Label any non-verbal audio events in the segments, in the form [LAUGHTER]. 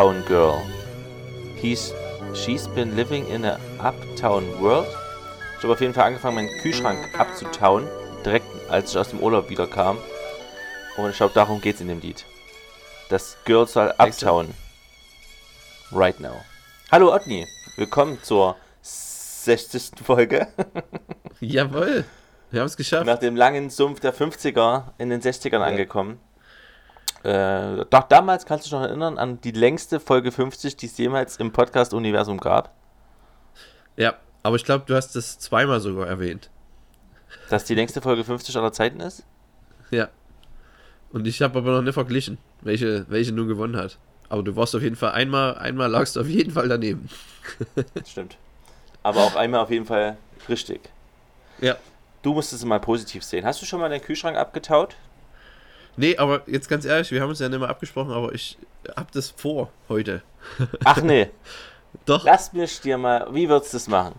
uptown girl. He's, she's been living in a uptown world. Ich habe auf jeden Fall angefangen, meinen Kühlschrank abzutauen, direkt als ich aus dem Urlaub wieder kam. Und ich glaube, darum geht es in dem Lied. Das Girl soll uptown. Right now. Hallo Otni, willkommen zur 60. Folge. Jawohl, wir haben es geschafft. Nach dem langen Sumpf der 50er in den 60ern ja. angekommen. Äh, doch damals kannst du dich noch erinnern an die längste Folge 50, die es jemals im Podcast-Universum gab. Ja, aber ich glaube, du hast das zweimal sogar erwähnt. Dass die längste Folge 50 aller Zeiten ist? Ja. Und ich habe aber noch nicht verglichen, welche, welche nun gewonnen hat. Aber du warst auf jeden Fall einmal, einmal lagst du auf jeden Fall daneben. [LAUGHS] Stimmt. Aber auch einmal auf jeden Fall richtig. Ja. Du musst es mal positiv sehen. Hast du schon mal deinen Kühlschrank abgetaut? Nee, aber jetzt ganz ehrlich, wir haben uns ja nicht mehr abgesprochen, aber ich hab das vor heute. [LAUGHS] Ach nee. Doch. Lass mich dir mal, wie würdest du das machen?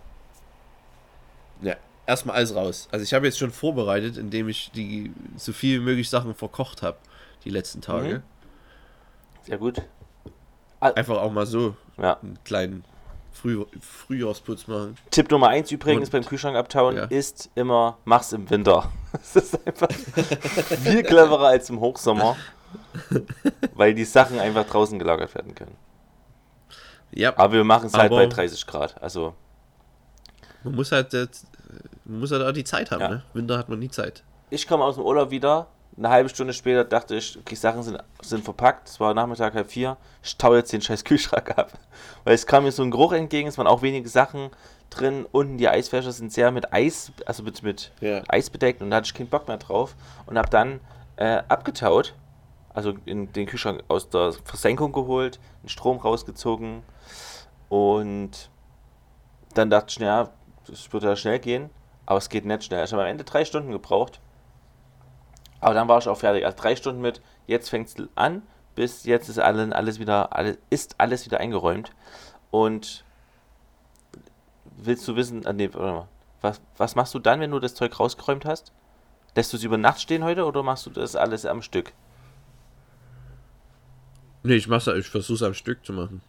Ja, erstmal alles raus. Also ich habe jetzt schon vorbereitet, indem ich die so viel wie möglich Sachen verkocht habe, die letzten Tage. Mhm. Sehr gut. Einfach auch mal so ja. einen kleinen Früh Frühjahrsputz machen. Tipp Nummer 1 übrigens Und, beim Kühlschrank abtauen ja. ist immer, mach's im Winter. [LAUGHS] Das ist einfach viel cleverer als im Hochsommer, [LAUGHS] weil die Sachen einfach draußen gelagert werden können. Ja. Aber wir machen es halt bei 30 Grad. Also. Man muss halt, man muss halt auch die Zeit haben, ja. ne? Winter hat man nie Zeit. Ich komme aus dem Urlaub wieder, eine halbe Stunde später dachte ich, okay, Sachen sind, sind verpackt. Es war Nachmittag halb vier. Ich taue jetzt den scheiß Kühlschrank ab. [LAUGHS] Weil es kam mir so ein Geruch entgegen, es waren auch wenige Sachen drin. Unten die Eisfäscher sind sehr mit Eis, also mit, mit ja. Eis bedeckt und da hatte ich keinen Bock mehr drauf. Und habe dann äh, abgetaut, also in den Kühlschrank aus der Versenkung geholt, den Strom rausgezogen und dann dachte ich, naja, es würde ja schnell gehen, aber es geht nicht schnell. Ich habe am Ende drei Stunden gebraucht aber dann war ich auch fertig. Also drei Stunden mit, jetzt fängt es an, bis jetzt ist alles, alles wieder, alles, ist alles wieder eingeräumt. Und willst du wissen, äh, nee, was, was machst du dann, wenn du das Zeug rausgeräumt hast? Lässt du es über Nacht stehen heute oder machst du das alles am Stück? Nee, ich mach's, ich versuch's am Stück zu machen.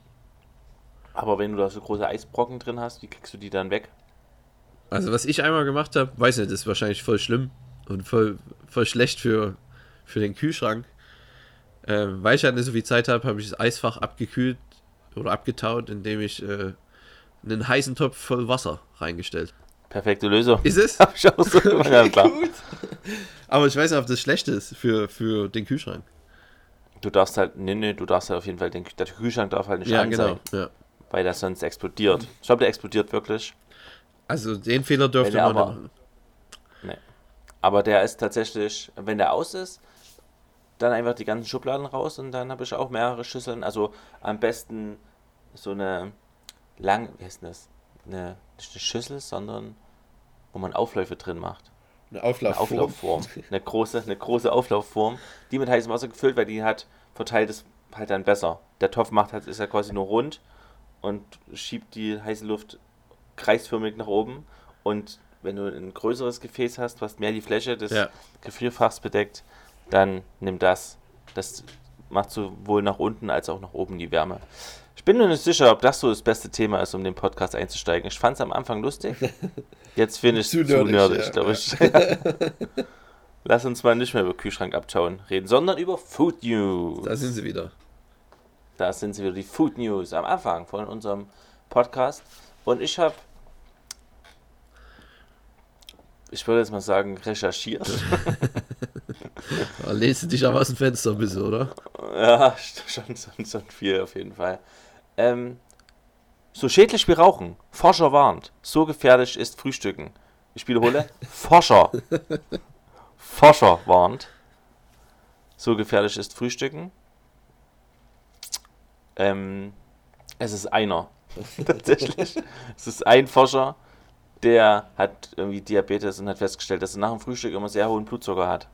Aber wenn du da so große Eisbrocken drin hast, wie kriegst du die dann weg? Also was ich einmal gemacht habe, weiß nicht, das ist wahrscheinlich voll schlimm und voll, voll schlecht für, für den Kühlschrank. Ähm, weil ich halt nicht so viel Zeit habe, habe ich das Eisfach abgekühlt oder abgetaut, indem ich äh, einen heißen Topf voll Wasser reingestellt. Perfekte Lösung. Ist es? [LAUGHS] Hab ich auch so [LAUGHS] gemacht, ja, klar. Aber ich weiß nicht, ob das schlecht ist für, für den Kühlschrank. Du darfst halt, nee, nee, du darfst halt auf jeden Fall, den, der Kühlschrank darf halt nicht ja, genau, sein. Ja. Weil das sonst explodiert. Ich glaube, der explodiert wirklich. Also den Fehler dürfte man aber, machen. Nee. Aber der ist tatsächlich, wenn der aus ist, dann einfach die ganzen Schubladen raus und dann habe ich auch mehrere Schüsseln. Also am besten so eine lang, wie heißt das? Eine, nicht eine Schüssel, sondern wo man Aufläufe drin macht. Eine Auflaufform. Eine, Auflaufform. eine, große, eine große Auflaufform, die mit heißem Wasser gefüllt, weil die hat verteilt es halt dann besser. Der Topf macht halt, ist ja quasi nur rund und schiebt die heiße Luft kreisförmig nach oben und wenn du ein größeres Gefäß hast, was mehr die Fläche des ja. Gefrierfachs bedeckt, dann nimm das. Das macht sowohl nach unten als auch nach oben die Wärme. Ich bin nur nicht sicher, ob das so das beste Thema ist, um den Podcast einzusteigen. Ich fand es am Anfang lustig. [LAUGHS] Jetzt finde ich es zu, nerdig, ja, glaube ich. [LAUGHS] [LAUGHS] Lass uns mal nicht mehr über Kühlschrank abtauen reden, sondern über Food News. Da sind sie wieder. Da sind sie wieder, die Food News am Anfang von unserem Podcast. Und ich habe ich würde jetzt mal sagen, recherchiert. [LAUGHS] du dich aber aus dem Fenster ein bisschen, oder? Ja, schon, schon, schon viel auf jeden Fall. Ähm, so schädlich wie Rauchen. Forscher warnt. So gefährlich ist Frühstücken. Ich wiederhole. [LAUGHS] Forscher. Forscher warnt. So gefährlich ist Frühstücken. Ähm, es ist einer. [LAUGHS] Tatsächlich. Es ist ein Forscher, der hat irgendwie Diabetes und hat festgestellt, dass er nach dem Frühstück immer sehr hohen Blutzucker hat.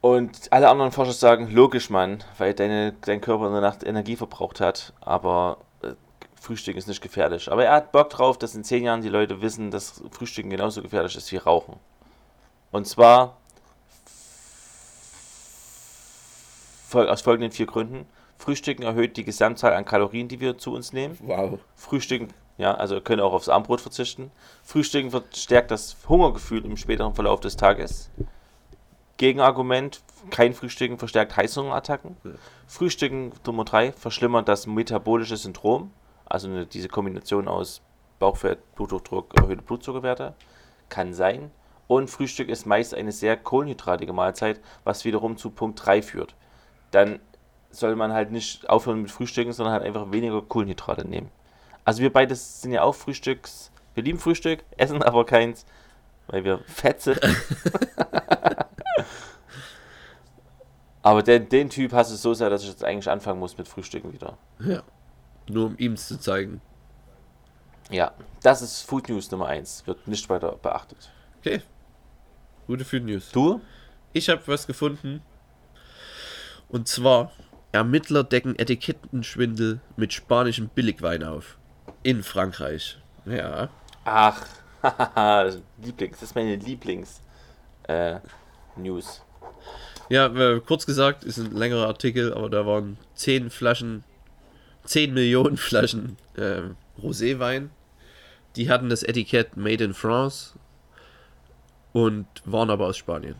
Und alle anderen Forscher sagen, logisch, Mann, weil deine, dein Körper in der Nacht Energie verbraucht hat, aber äh, Frühstück ist nicht gefährlich. Aber er hat Bock drauf, dass in zehn Jahren die Leute wissen, dass Frühstücken genauso gefährlich ist wie Rauchen. Und zwar aus folgenden vier Gründen. Frühstücken erhöht die Gesamtzahl an Kalorien, die wir zu uns nehmen. Wow. Frühstücken, ja, also wir können auch aufs Armbrot verzichten. Frühstücken verstärkt das Hungergefühl im späteren Verlauf des Tages. Gegenargument, kein Frühstücken verstärkt Heißhungerattacken. Ja. Frühstücken Nummer 3 verschlimmert das metabolische Syndrom, also eine, diese Kombination aus Bauchfett, Bluthochdruck, erhöhte Blutzuckerwerte. Kann sein. Und Frühstück ist meist eine sehr kohlenhydratige Mahlzeit, was wiederum zu Punkt 3 führt. Dann soll man halt nicht aufhören mit Frühstücken, sondern halt einfach weniger Kohlenhydrate nehmen. Also wir beide sind ja auch Frühstücks. Wir lieben Frühstück, [LAUGHS] essen aber keins, weil wir fett sind. [LAUGHS] aber den, den Typ hast du so sehr, dass ich jetzt eigentlich anfangen muss mit Frühstücken wieder. Ja. Nur um ihm zu zeigen. Ja, das ist Food News Nummer 1. Wird nicht weiter beachtet. Okay. Gute Food News. Du? Ich habe was gefunden. Und zwar: Ermittler decken Etikettenschwindel mit spanischem Billigwein auf. In Frankreich. Ja. Ach, [LAUGHS] Lieblings, das ist meine Lieblings äh. Ja, äh, kurz gesagt, ist ein längerer Artikel, aber da waren 10 Flaschen, 10 Millionen [LAUGHS] Flaschen ähm, Roséwein. Die hatten das Etikett Made in France und waren aber aus Spanien.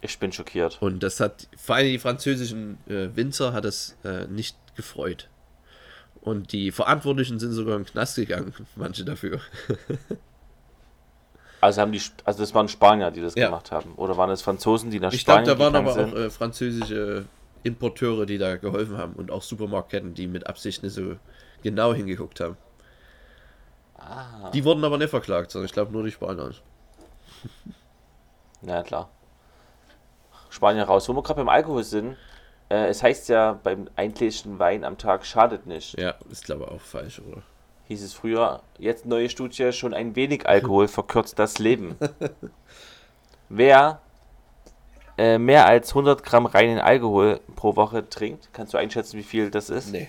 Ich bin schockiert. Und das hat, vor allem die französischen äh, Winzer hat es äh, nicht gefreut. Und die Verantwortlichen sind sogar in den Knast gegangen, [LAUGHS] manche dafür. Also haben die, also das waren Spanier, die das Ja. gemacht haben. Oder waren es Franzosen, die nach Ich glaube, Spanien da waren gegangen aber sind? auch äh, französische Importeure, die da geholfen haben und auch Supermarktketten, die mit Absicht nicht so genau hingeguckt haben. Ah, Die wurden aber nicht verklagt, sondern ich glaube nur die Spanier. [LAUGHS] na klar. Spanier raus. Wo wir gerade beim Alkohol sind, äh, es heißt ja, beim ein Gläschen Wein am Tag schadet nicht. Ja, ist glaube ich auch falsch, oder? Hieß es früher. Jetzt neue Studie, schon ein wenig Alkohol [LAUGHS] verkürzt das Leben. Wer äh, mehr als 100 Gramm reinen Alkohol pro Woche trinkt, kannst du einschätzen, wie viel das ist? Nee.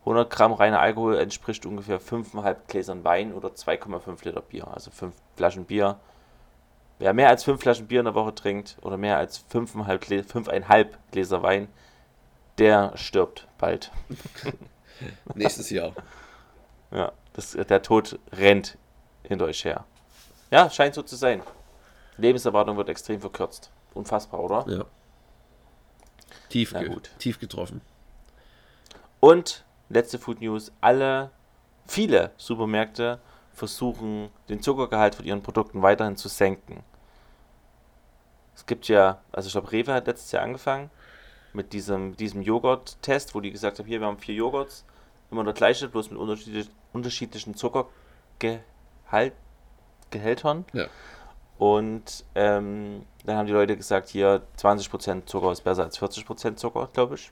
100 Gramm reiner Alkohol entspricht ungefähr 5,5 Gläsern Wein oder 2,5 Liter Bier, also 5 Flaschen Bier. Wer mehr als 5 Flaschen Bier in der Woche trinkt oder mehr als 5,5 Glä 5,5 Gläser Wein, der stirbt bald. [LAUGHS] Nächstes Jahr. Ja, das, der Tod rennt hinter euch her. Ja, scheint so zu sein. Lebenserwartung wird extrem verkürzt. Unfassbar, oder? Ja. Tief, Na gut. tief getroffen. Und letzte Food News: Alle, viele Supermärkte versuchen, den Zuckergehalt von ihren Produkten weiterhin zu senken. Es gibt ja, also ich glaube, Rewe hat letztes Jahr angefangen mit diesem, diesem Joghurt-Test, wo die gesagt haben: Hier, wir haben vier Joghurts, immer der gleiche, bloß mit unterschiedlich, unterschiedlichen Zuckergehalt, Gehältern. Ja. Und ähm, dann haben die Leute gesagt: Hier, 20% Zucker ist besser als 40% Zucker, glaube ich.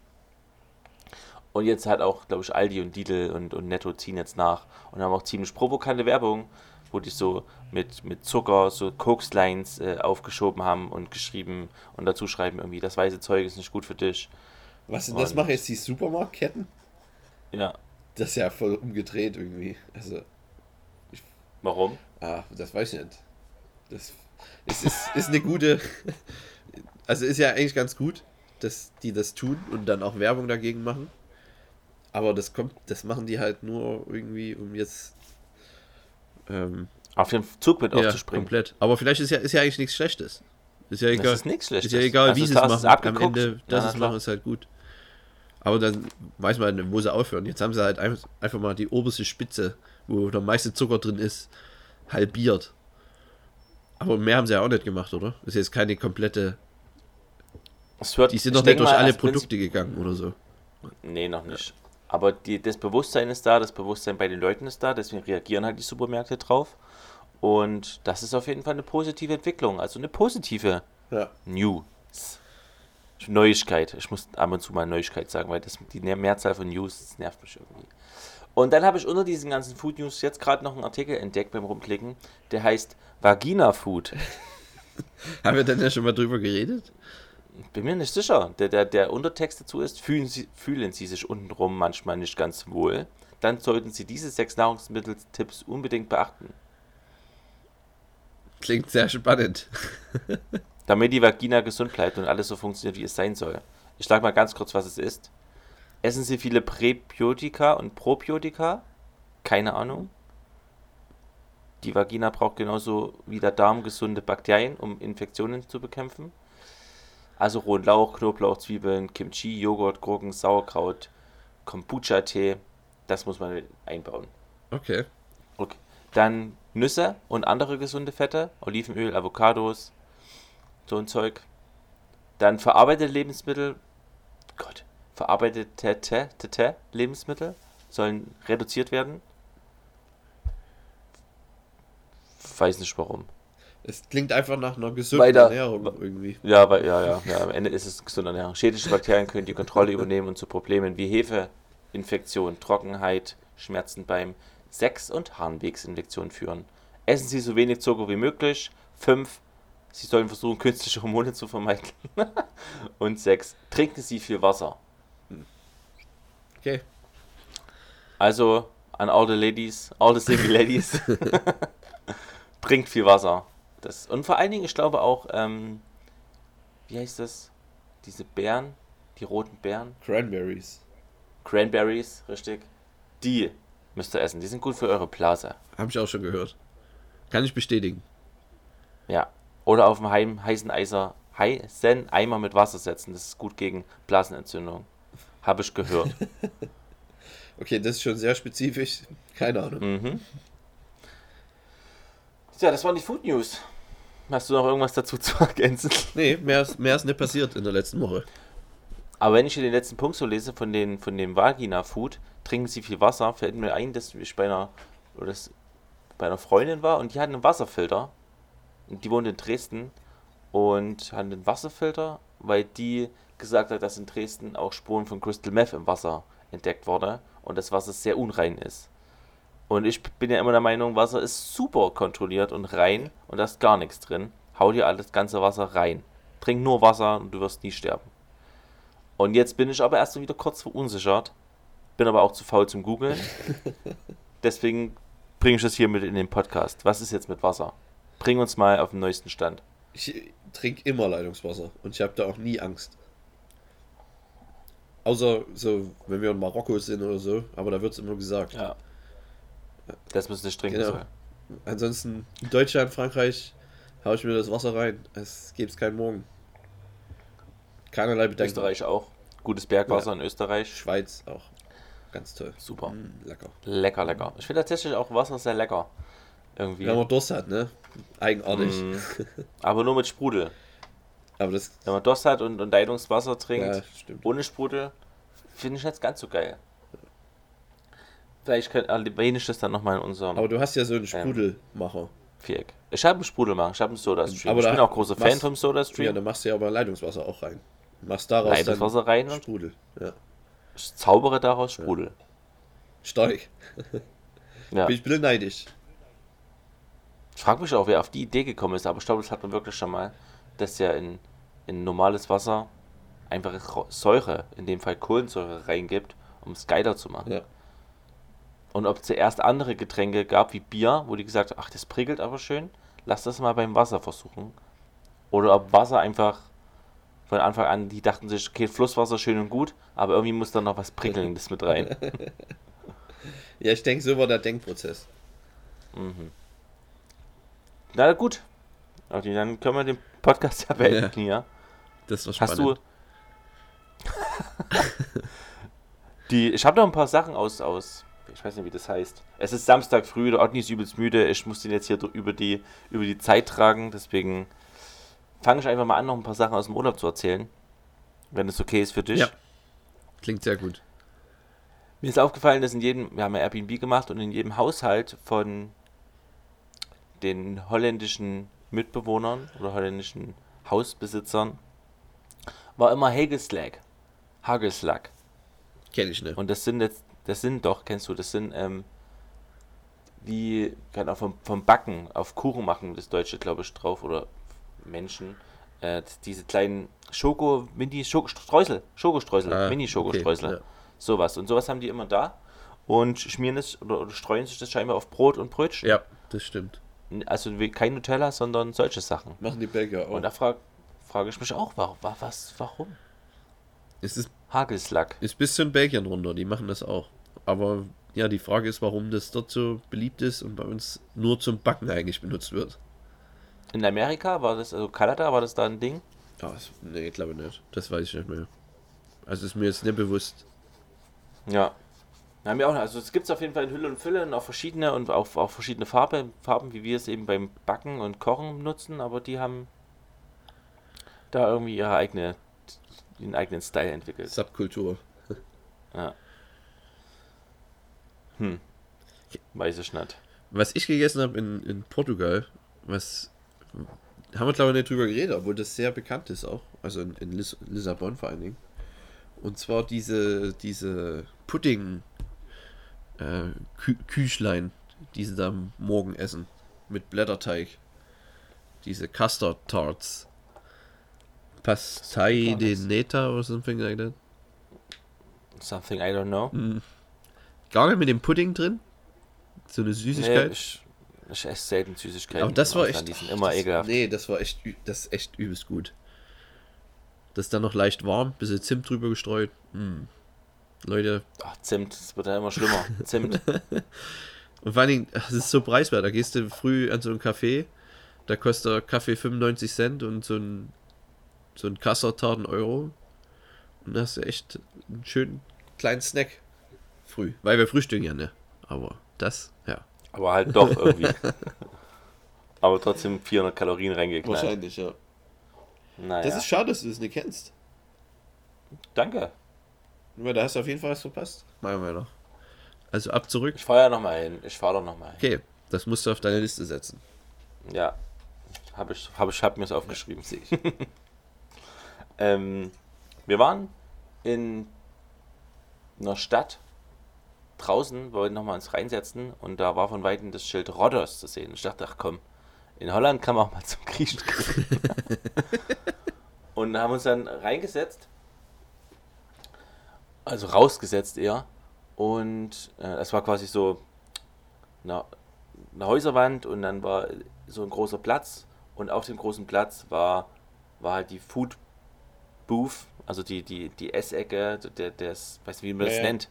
Und jetzt hat auch, glaube ich, Aldi und Lidl und, und Netto ziehen jetzt nach und haben auch ziemlich provokante Werbung, wo die so mit, mit Zucker so Koks-Lines äh, aufgeschoben haben und geschrieben und dazu schreiben irgendwie, das weiße Zeug ist nicht gut für dich. Was denn das machen jetzt die Supermarktketten? Ja, Das ist ja voll umgedreht irgendwie. Also, warum? ah, das weiß ich nicht. Das ist, ist, ist eine gute. [LAUGHS] Also ist ja eigentlich ganz gut, dass die das tun und dann auch Werbung dagegen machen. Aber das kommt, das machen die halt nur irgendwie, um jetzt ähm, Auf den Zug mit ja, aufzuspringen. komplett. Aber vielleicht ist ja, ist ja eigentlich nichts Schlechtes. Ist ja egal. Das ist nichts Schlechtes. Ist ja egal, Also wie sie es machen. Am. Ende, dass Ja, sie es machen, ist halt gut. Aber dann weiß man, wo sie aufhören. Jetzt haben sie halt einfach, einfach mal die oberste Spitze, wo der meiste Zucker drin ist, halbiert. Aber mehr haben sie ja auch nicht gemacht, oder? Das ist jetzt keine komplette. Wird, Die sind doch nicht durch mal, alle Prinzip- Produkte gegangen oder so. Nee, noch nicht. Aber die, das Bewusstsein ist da, das Bewusstsein bei den Leuten ist da, deswegen reagieren halt die Supermärkte drauf. Und das ist auf jeden Fall eine positive Entwicklung, also eine positive Ja. News. Neuigkeit. Ich muss ab und zu mal Neuigkeit sagen, weil das, die Mehrzahl von News das nervt mich irgendwie. Und dann habe ich unter diesen ganzen Food News jetzt gerade noch einen Artikel entdeckt beim Rumklicken, der heißt Vagina Food. [LAUGHS] Haben wir denn ja schon mal drüber geredet? Bin mir nicht sicher. Der, der, der Untertext dazu ist, fühlen Sie, fühlen Sie sich untenrum manchmal nicht ganz wohl, dann sollten Sie diese sechs Nahrungsmitteltipps unbedingt beachten. Klingt sehr spannend. [LAUGHS] Damit die Vagina gesund bleibt und alles so funktioniert, wie es sein soll. Ich sage mal ganz kurz, was es ist. Essen Sie viele Präbiotika und Probiotika? Keine Ahnung. Die Vagina braucht genauso wie der Darm gesunde Bakterien, um Infektionen zu bekämpfen. Also rohen Lauch, Knoblauch, Zwiebeln, Kimchi, Joghurt, Gurken, Sauerkraut, Kombucha-Tee. Das muss man einbauen. Okay. Okay. Dann Nüsse und andere gesunde Fette, Olivenöl, Avocados, so ein Zeug. Dann verarbeitete Lebensmittel, Gott, verarbeitete Lebensmittel sollen reduziert werden. Weiß nicht warum. Es klingt einfach nach einer gesunden Weiter. Ernährung irgendwie. Ja, weil, ja, ja, ja, am Ende ist es gesunde Ernährung. Schädliche Bakterien können die Kontrolle übernehmen und zu Problemen wie Hefeinfektion, Trockenheit, Schmerzen beim Sex- und Harnwegsinfektionen führen. Essen Sie so wenig Zucker wie möglich. 5. Sie sollen versuchen, künstliche Hormone zu vermeiden. [LAUGHS] und 6. Trinken Sie viel Wasser. Okay. Also an all the ladies, all the single ladies, [LAUGHS] [LAUGHS] trinkt viel Wasser. Das, und vor allen Dingen, ich glaube auch, ähm, wie heißt das? Diese Beeren, die roten Beeren, Cranberries. Cranberries, richtig. Die müsst ihr essen. Die sind gut für eure Blase. Habe ich auch schon gehört. Kann ich bestätigen. Ja. Oder auf dem heim, heißen Eiser, heißen Eimer mit Wasser setzen. Das ist gut gegen Blasenentzündung. Habe ich gehört. [LAUGHS] Okay, das ist schon sehr spezifisch. Keine Ahnung. mhm. Ja, das waren die Food News. Hast du noch irgendwas dazu zu ergänzen? Nee, mehr ist, mehr ist nicht passiert in der letzten Woche. Aber wenn ich hier den letzten Punkt so lese von, den, von dem Vagina-Food, trinken sie viel Wasser, fällt mir ein, dass ich bei einer, oder das, bei einer Freundin war und die hat einen Wasserfilter. Und die wohnt in Dresden und hat einen Wasserfilter, weil die gesagt hat, dass in Dresden auch Spuren von Crystal Meth im Wasser entdeckt wurde und das Wasser sehr unrein ist. Und ich bin ja immer der Meinung, Wasser ist super kontrolliert und rein und da ist gar nichts drin. Hau dir alles ganze Wasser rein. Trink nur Wasser und du wirst nie sterben. Und jetzt bin ich aber erst wieder kurz verunsichert. Bin aber auch zu faul zum Googeln. [LAUGHS] Deswegen bringe ich das hier mit in den Podcast. Was ist jetzt mit Wasser? Bring uns mal auf den neuesten Stand. Ich trinke immer Leitungswasser und ich habe da auch nie Angst. Außer so, wenn wir in Marokko sind oder so, aber da wird es immer gesagt. Ja. Das müssen nicht trinken Genau. sollen. Ansonsten in Deutschland, Frankreich, haue ich mir das Wasser rein. Es gibt keinen Morgen. Keinerlei Bedenken. Österreich auch. Gutes Bergwasser in Österreich. Schweiz auch. Ganz toll. Super. Mm, lecker. Lecker, lecker. Ich finde tatsächlich auch Wasser sehr lecker. Irgendwie. Wenn man Durst hat, ne? Eigenartig. Mm. [LAUGHS] Aber nur mit Sprudel. Aber das. Wenn man Durst hat und, und Leitungswasser trinkt, Ja, ohne Sprudel, finde ich jetzt ganz so geil. Vielleicht könnt- erwähne das dann nochmal in unserem Aber du hast ja so einen Sprudelmacher. Viereck. Ich habe einen Sprudelmacher, ich habe einen Soda-Stream. Aber Ich bin auch großer Fan machst- vom Ja, Soda-Stream. dann machst du ja aber Leitungswasser auch rein. Machst daraus Leitungswasser rein dann und Sprudel. Ja. ich zaubere daraus Sprudel. Stark. [LAUGHS] Ja. Bin ich bisschen neidisch. Ich frage mich auch, wer auf die Idee gekommen ist, aber ich glaube, das hat man wirklich schon mal, dass ja in, in normales Wasser einfach Säure, in dem Fall Kohlensäure, reingibt, um es geiler zu machen. Ja. Und ob zuerst andere Getränke gab, wie Bier, wo die gesagt haben, ach, das prickelt aber schön, lass das mal beim Wasser versuchen. Oder ob Wasser einfach von Anfang an, die dachten sich, okay, Flusswasser schön und gut, aber irgendwie muss da noch was Prickelndes mit rein. [LAUGHS] Ja, ich denke, so war der Denkprozess. Mhm. Na gut. Okay, dann können wir den Podcast ja beenden hier. Das war Hast spannend. du. [LAUGHS] die, ich habe noch ein paar Sachen aus, aus. Ich weiß nicht, wie das heißt. Es ist Samstag früh, der Otni ist übelst müde. Ich muss den jetzt hier über die, über die Zeit tragen. Deswegen fange ich einfach mal an, noch ein paar Sachen aus dem Urlaub zu erzählen. Wenn es okay ist für dich. Ja. Klingt sehr gut. Mir ist aufgefallen, dass in jedem, wir haben ja Airbnb gemacht und in jedem Haushalt von den holländischen Mitbewohnern oder holländischen Hausbesitzern war immer Hagelslag. Hagelslag. Kenn ich nicht. Und das sind jetzt, das sind doch, kennst du, das sind ähm, wie, keine Ahnung, vom, vom Backen auf Kuchen machen, das Deutsche, glaube ich, drauf oder Menschen. Äh, diese kleinen Schoko, Mini, Schokostreusel, Schokostreusel, Ah, Mini-Schokostreusel. okay, ja. Sowas. Und sowas haben die immer da und schmieren es oder, oder streuen sich das scheinbar auf Brot und Brötchen. Ja, das stimmt. Also wie- kein Nutella, sondern solche Sachen. Machen die Belgier auch. Und da frage frag ich mich auch, warum, wa- was, warum? Es ist, Hagelslack. ist bis zu den Belgiern runter, die machen das auch. Aber ja, die Frage ist, warum das dort so beliebt ist und bei uns nur zum Backen eigentlich benutzt wird. In Amerika war das, also Kanada, war das da ein Ding? Ja, das, nee, ich glaube nicht. Das weiß ich nicht mehr. Also ist mir jetzt nicht bewusst. Ja. Wir haben ja auch, also es gibt es auf jeden Fall in Hülle und Fülle und auch verschiedene und auch, auch verschiedene Farbe, Farben, wie wir es eben beim Backen und Kochen nutzen, aber die haben da irgendwie ihre eigene, ihren eigenen Style entwickelt. Subkultur. Ja. Hm. Weiß ich nicht. Was ich gegessen habe in, in Portugal, was haben wir glaube ich nicht drüber geredet, obwohl das sehr bekannt ist auch. Also in, in Lis Lissabon vor allen Dingen. Und zwar diese, diese Pudding äh, Kü Küchlein, die sie da morgen essen. Mit Blätterteig. Diese Custard Tarts. Pastai de. Neta oder something like that. Something I don't know. Gar nicht mit dem Pudding drin. So eine Nee, Süßigkeit. ich, ich esse selten Süßigkeiten. Aber das war Ausland, echt. Die sind immer das, ekelhaft. Nee, das war echt, das ist echt übelst gut. Das ist dann noch leicht warm, bisschen Zimt drüber gestreut. Mm. Leute, Ach, Zimt, das wird ja immer schlimmer. Zimt. [LAUGHS] und vor allen Dingen, das ist so preiswert. Da gehst du früh an so einen Café, da kostet der Kaffee 95 Cent und so ein, so ein Kassertat einen Euro. Und da hast du echt einen schönen kleinen Snack früh. Weil wir frühstücken ja, ne? Aber das, ja. Aber halt doch [LAUGHS] irgendwie. Aber trotzdem 400 Kalorien reingeknallt. ja. Naja. Das ist schade, dass du das nicht kennst. Danke. Weil da hast du auf jeden Fall was verpasst. Machen wir noch. Also ab zurück. Ich fahre ja nochmal hin. Ich fahre doch nochmal hin. Okay, das musst du auf deine Liste setzen. Ja. Habe ich, hab ich hab mir es aufgeschrieben. [LAUGHS] ähm, wir waren in einer Stadt draußen, wollten nochmal uns reinsetzen und da war von Weitem das Schild Rhodos zu sehen. Ich dachte, ach komm, in Holland kann man auch mal zum Griechen gehen. [LAUGHS] und haben uns dann reingesetzt, also rausgesetzt eher. Und äh, es war quasi so eine, eine Häuserwand und dann war so ein großer Platz und auf dem großen Platz war, war halt die Food Booth, also die, die, die Essecke, der, des, weiß nicht, wie man das ja. nennt.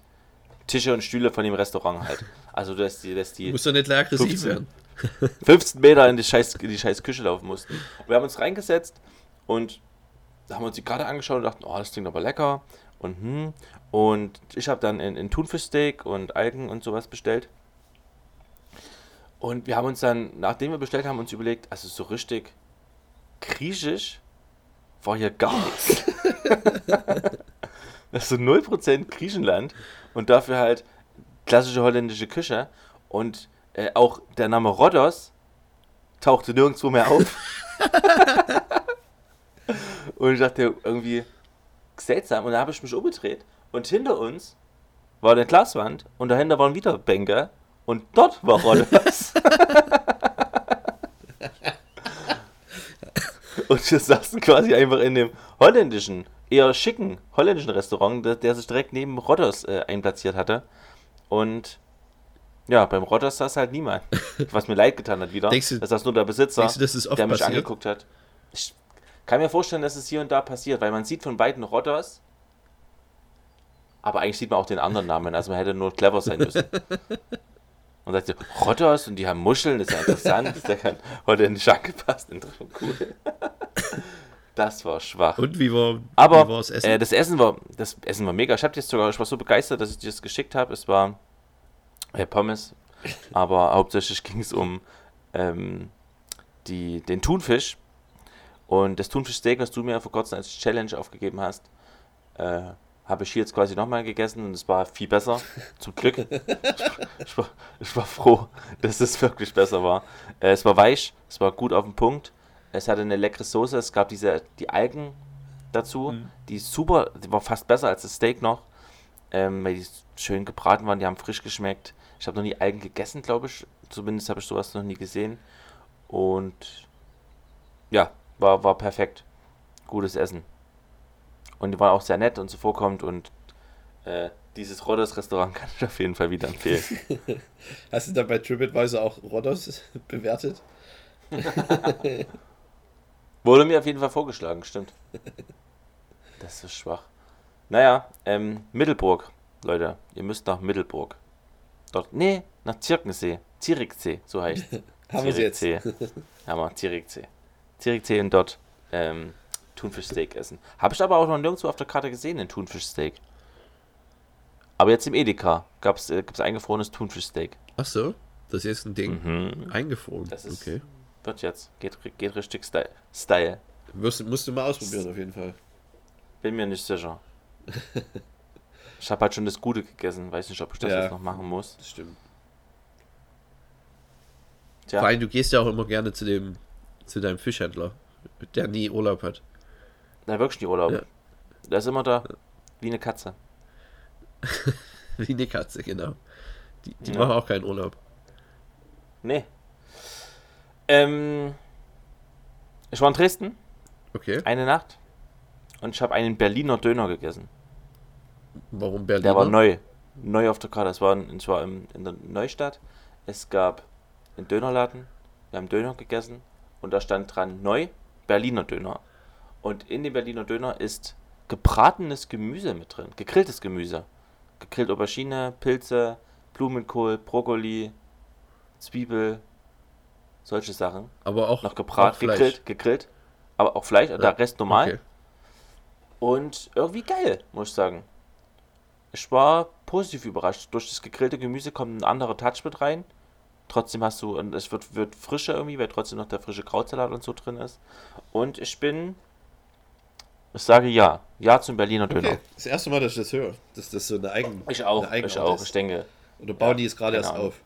Tische und Stühle von dem Restaurant halt. Also, dass die, dass die Du musst doch nicht gleich aggressiv 15. werden. [LAUGHS] 15 Meter in die scheiß, in die scheiß Küche laufen mussten. Und wir haben uns reingesetzt und da haben wir uns die gerade angeschaut und dachten, oh, das klingt aber lecker. Und, hm. und ich habe dann in, in Thunfischsteak und Algen und sowas bestellt. Und wir haben uns dann, nachdem wir bestellt haben, uns überlegt, also so richtig griechisch war hier gar nichts. [LAUGHS] [LAUGHS] Das ist so 0% Griechenland und dafür halt klassische holländische Küche. Und äh, auch der Name Rhodos tauchte nirgendwo mehr auf. [LAUGHS] und ich dachte irgendwie seltsam. Und da habe ich mich umgedreht und hinter uns war eine Glaswand und dahinter waren wieder Bänke und dort war Rhodos. [LAUGHS] und wir saßen quasi einfach in dem holländischen, eher schicken holländischen Restaurant, der, der sich direkt neben Rhodos äh, einplatziert hatte. Und ja, beim Rhodos saß halt niemand. [LAUGHS] Was mir leid getan hat wieder. Denkst du- das saß nur der Besitzer, denkst du, das ist oft der mich passiert? angeguckt hat. Ich kann mir vorstellen, dass es hier und da passiert, weil man sieht von beiden Rhodos, aber eigentlich sieht man auch den anderen Namen, also man hätte nur clever sein müssen. [LAUGHS] Und sagt so, Rhodos und die haben Muscheln, das ist ja interessant, der kann heute nicht angepasst. Interessant, Cool. Das war schwach. Und wie war, Aber wie war das Essen? Äh, das Essen war das Essen war mega. Ich habe jetzt sogar, ich war so begeistert, dass ich dir das geschickt habe. Es war äh, Pommes, aber hauptsächlich ging es um ähm, die, den Thunfisch und das Thunfischsteak, was du mir vor kurzem als Challenge aufgegeben hast, äh, habe ich hier jetzt quasi nochmal gegessen und es war viel besser. Zum Glück. [LAUGHS] Ich war, ich war froh, dass es wirklich besser war. Äh, es war weich, es war gut auf den Punkt. Es hatte eine leckere Soße, es gab diese, die Algen dazu, Mhm. die super, die war fast besser als das Steak noch, ähm, weil die schön gebraten waren, die haben frisch geschmeckt. Ich habe noch nie Algen gegessen, glaube ich. Zumindest habe ich sowas noch nie gesehen. Und ja, war, war perfekt. Gutes Essen. Und die waren auch sehr nett und zuvorkommend und äh, dieses Rhodos Restaurant [LAUGHS] kann ich auf jeden Fall wieder empfehlen. [LAUGHS] Hast du da bei TripAdvisor auch Rhodos [LAUGHS] bewertet? Wurde mir auf jeden Fall vorgeschlagen, stimmt. Das ist schwach. Naja, ähm, Mittelburg, Leute. Ihr müsst nach Mittelburg. Dort, nee, nach Zirkensee. Ziriksee, so heißt Haben wir es jetzt. Wir, Ziriksee. Ziriksee und dort ähm, Thunfischsteak essen. Habe ich aber auch noch nirgendwo auf der Karte gesehen, den Thunfischsteak. Aber jetzt im Edeka gab es äh, gibt's eingefrorenes Thunfischsteak. Ach so, das ist ein Ding. Mhm. Eingefroren. Das ist, okay. wird jetzt. Geht, geht richtig Style. Style. Musst, musst du mal ausprobieren, auf jeden Fall. Bin mir nicht sicher. [LAUGHS] ich habe halt schon das Gute gegessen. Weiß nicht, ob ich das Ja. jetzt noch machen muss. Das stimmt. Tja, Vor allem, du gehst ja auch immer gerne zu dem, zu deinem Fischhändler, der nie Urlaub hat. Na wirklich die Urlaub. Ja. Der ist immer da. Wie eine Katze. [LAUGHS] Wie eine Katze, genau. Die, die Ja. machen auch keinen Urlaub. Nee. Ähm, ich war in Dresden Okay. eine Nacht und ich habe einen Berliner Döner gegessen. Warum Berlin? Der war neu. Neu auf der Karte. Das war, in, ich war in der Neustadt. Es gab einen Dönerladen. Wir haben Döner gegessen. Und da stand dran neu Berliner Döner. Und in dem Berliner Döner ist gebratenes Gemüse mit drin. Gegrilltes Gemüse. Gegrillt Aubergine, Pilze, Blumenkohl, Brokkoli, Zwiebel. Solche Sachen. Aber auch Noch gebraten, gegrillt, gegrillt. Aber auch Fleisch, der Rest normal. Okay. Und irgendwie geil, muss ich sagen. Ich war positiv überrascht. Durch das gegrillte Gemüse kommt ein anderer Touch mit rein. Trotzdem hast du, und es wird, wird frischer irgendwie, weil trotzdem noch der frische Krautsalat und so drin ist. Und ich bin, ich sage ja. Ja zum Berliner Döner. Okay, das erste Mal, dass ich das höre. Dass das so eine Eigen. Ich auch, eine ich auch, ist. ich denke. Oder bauen Ja, die es gerade erst auf?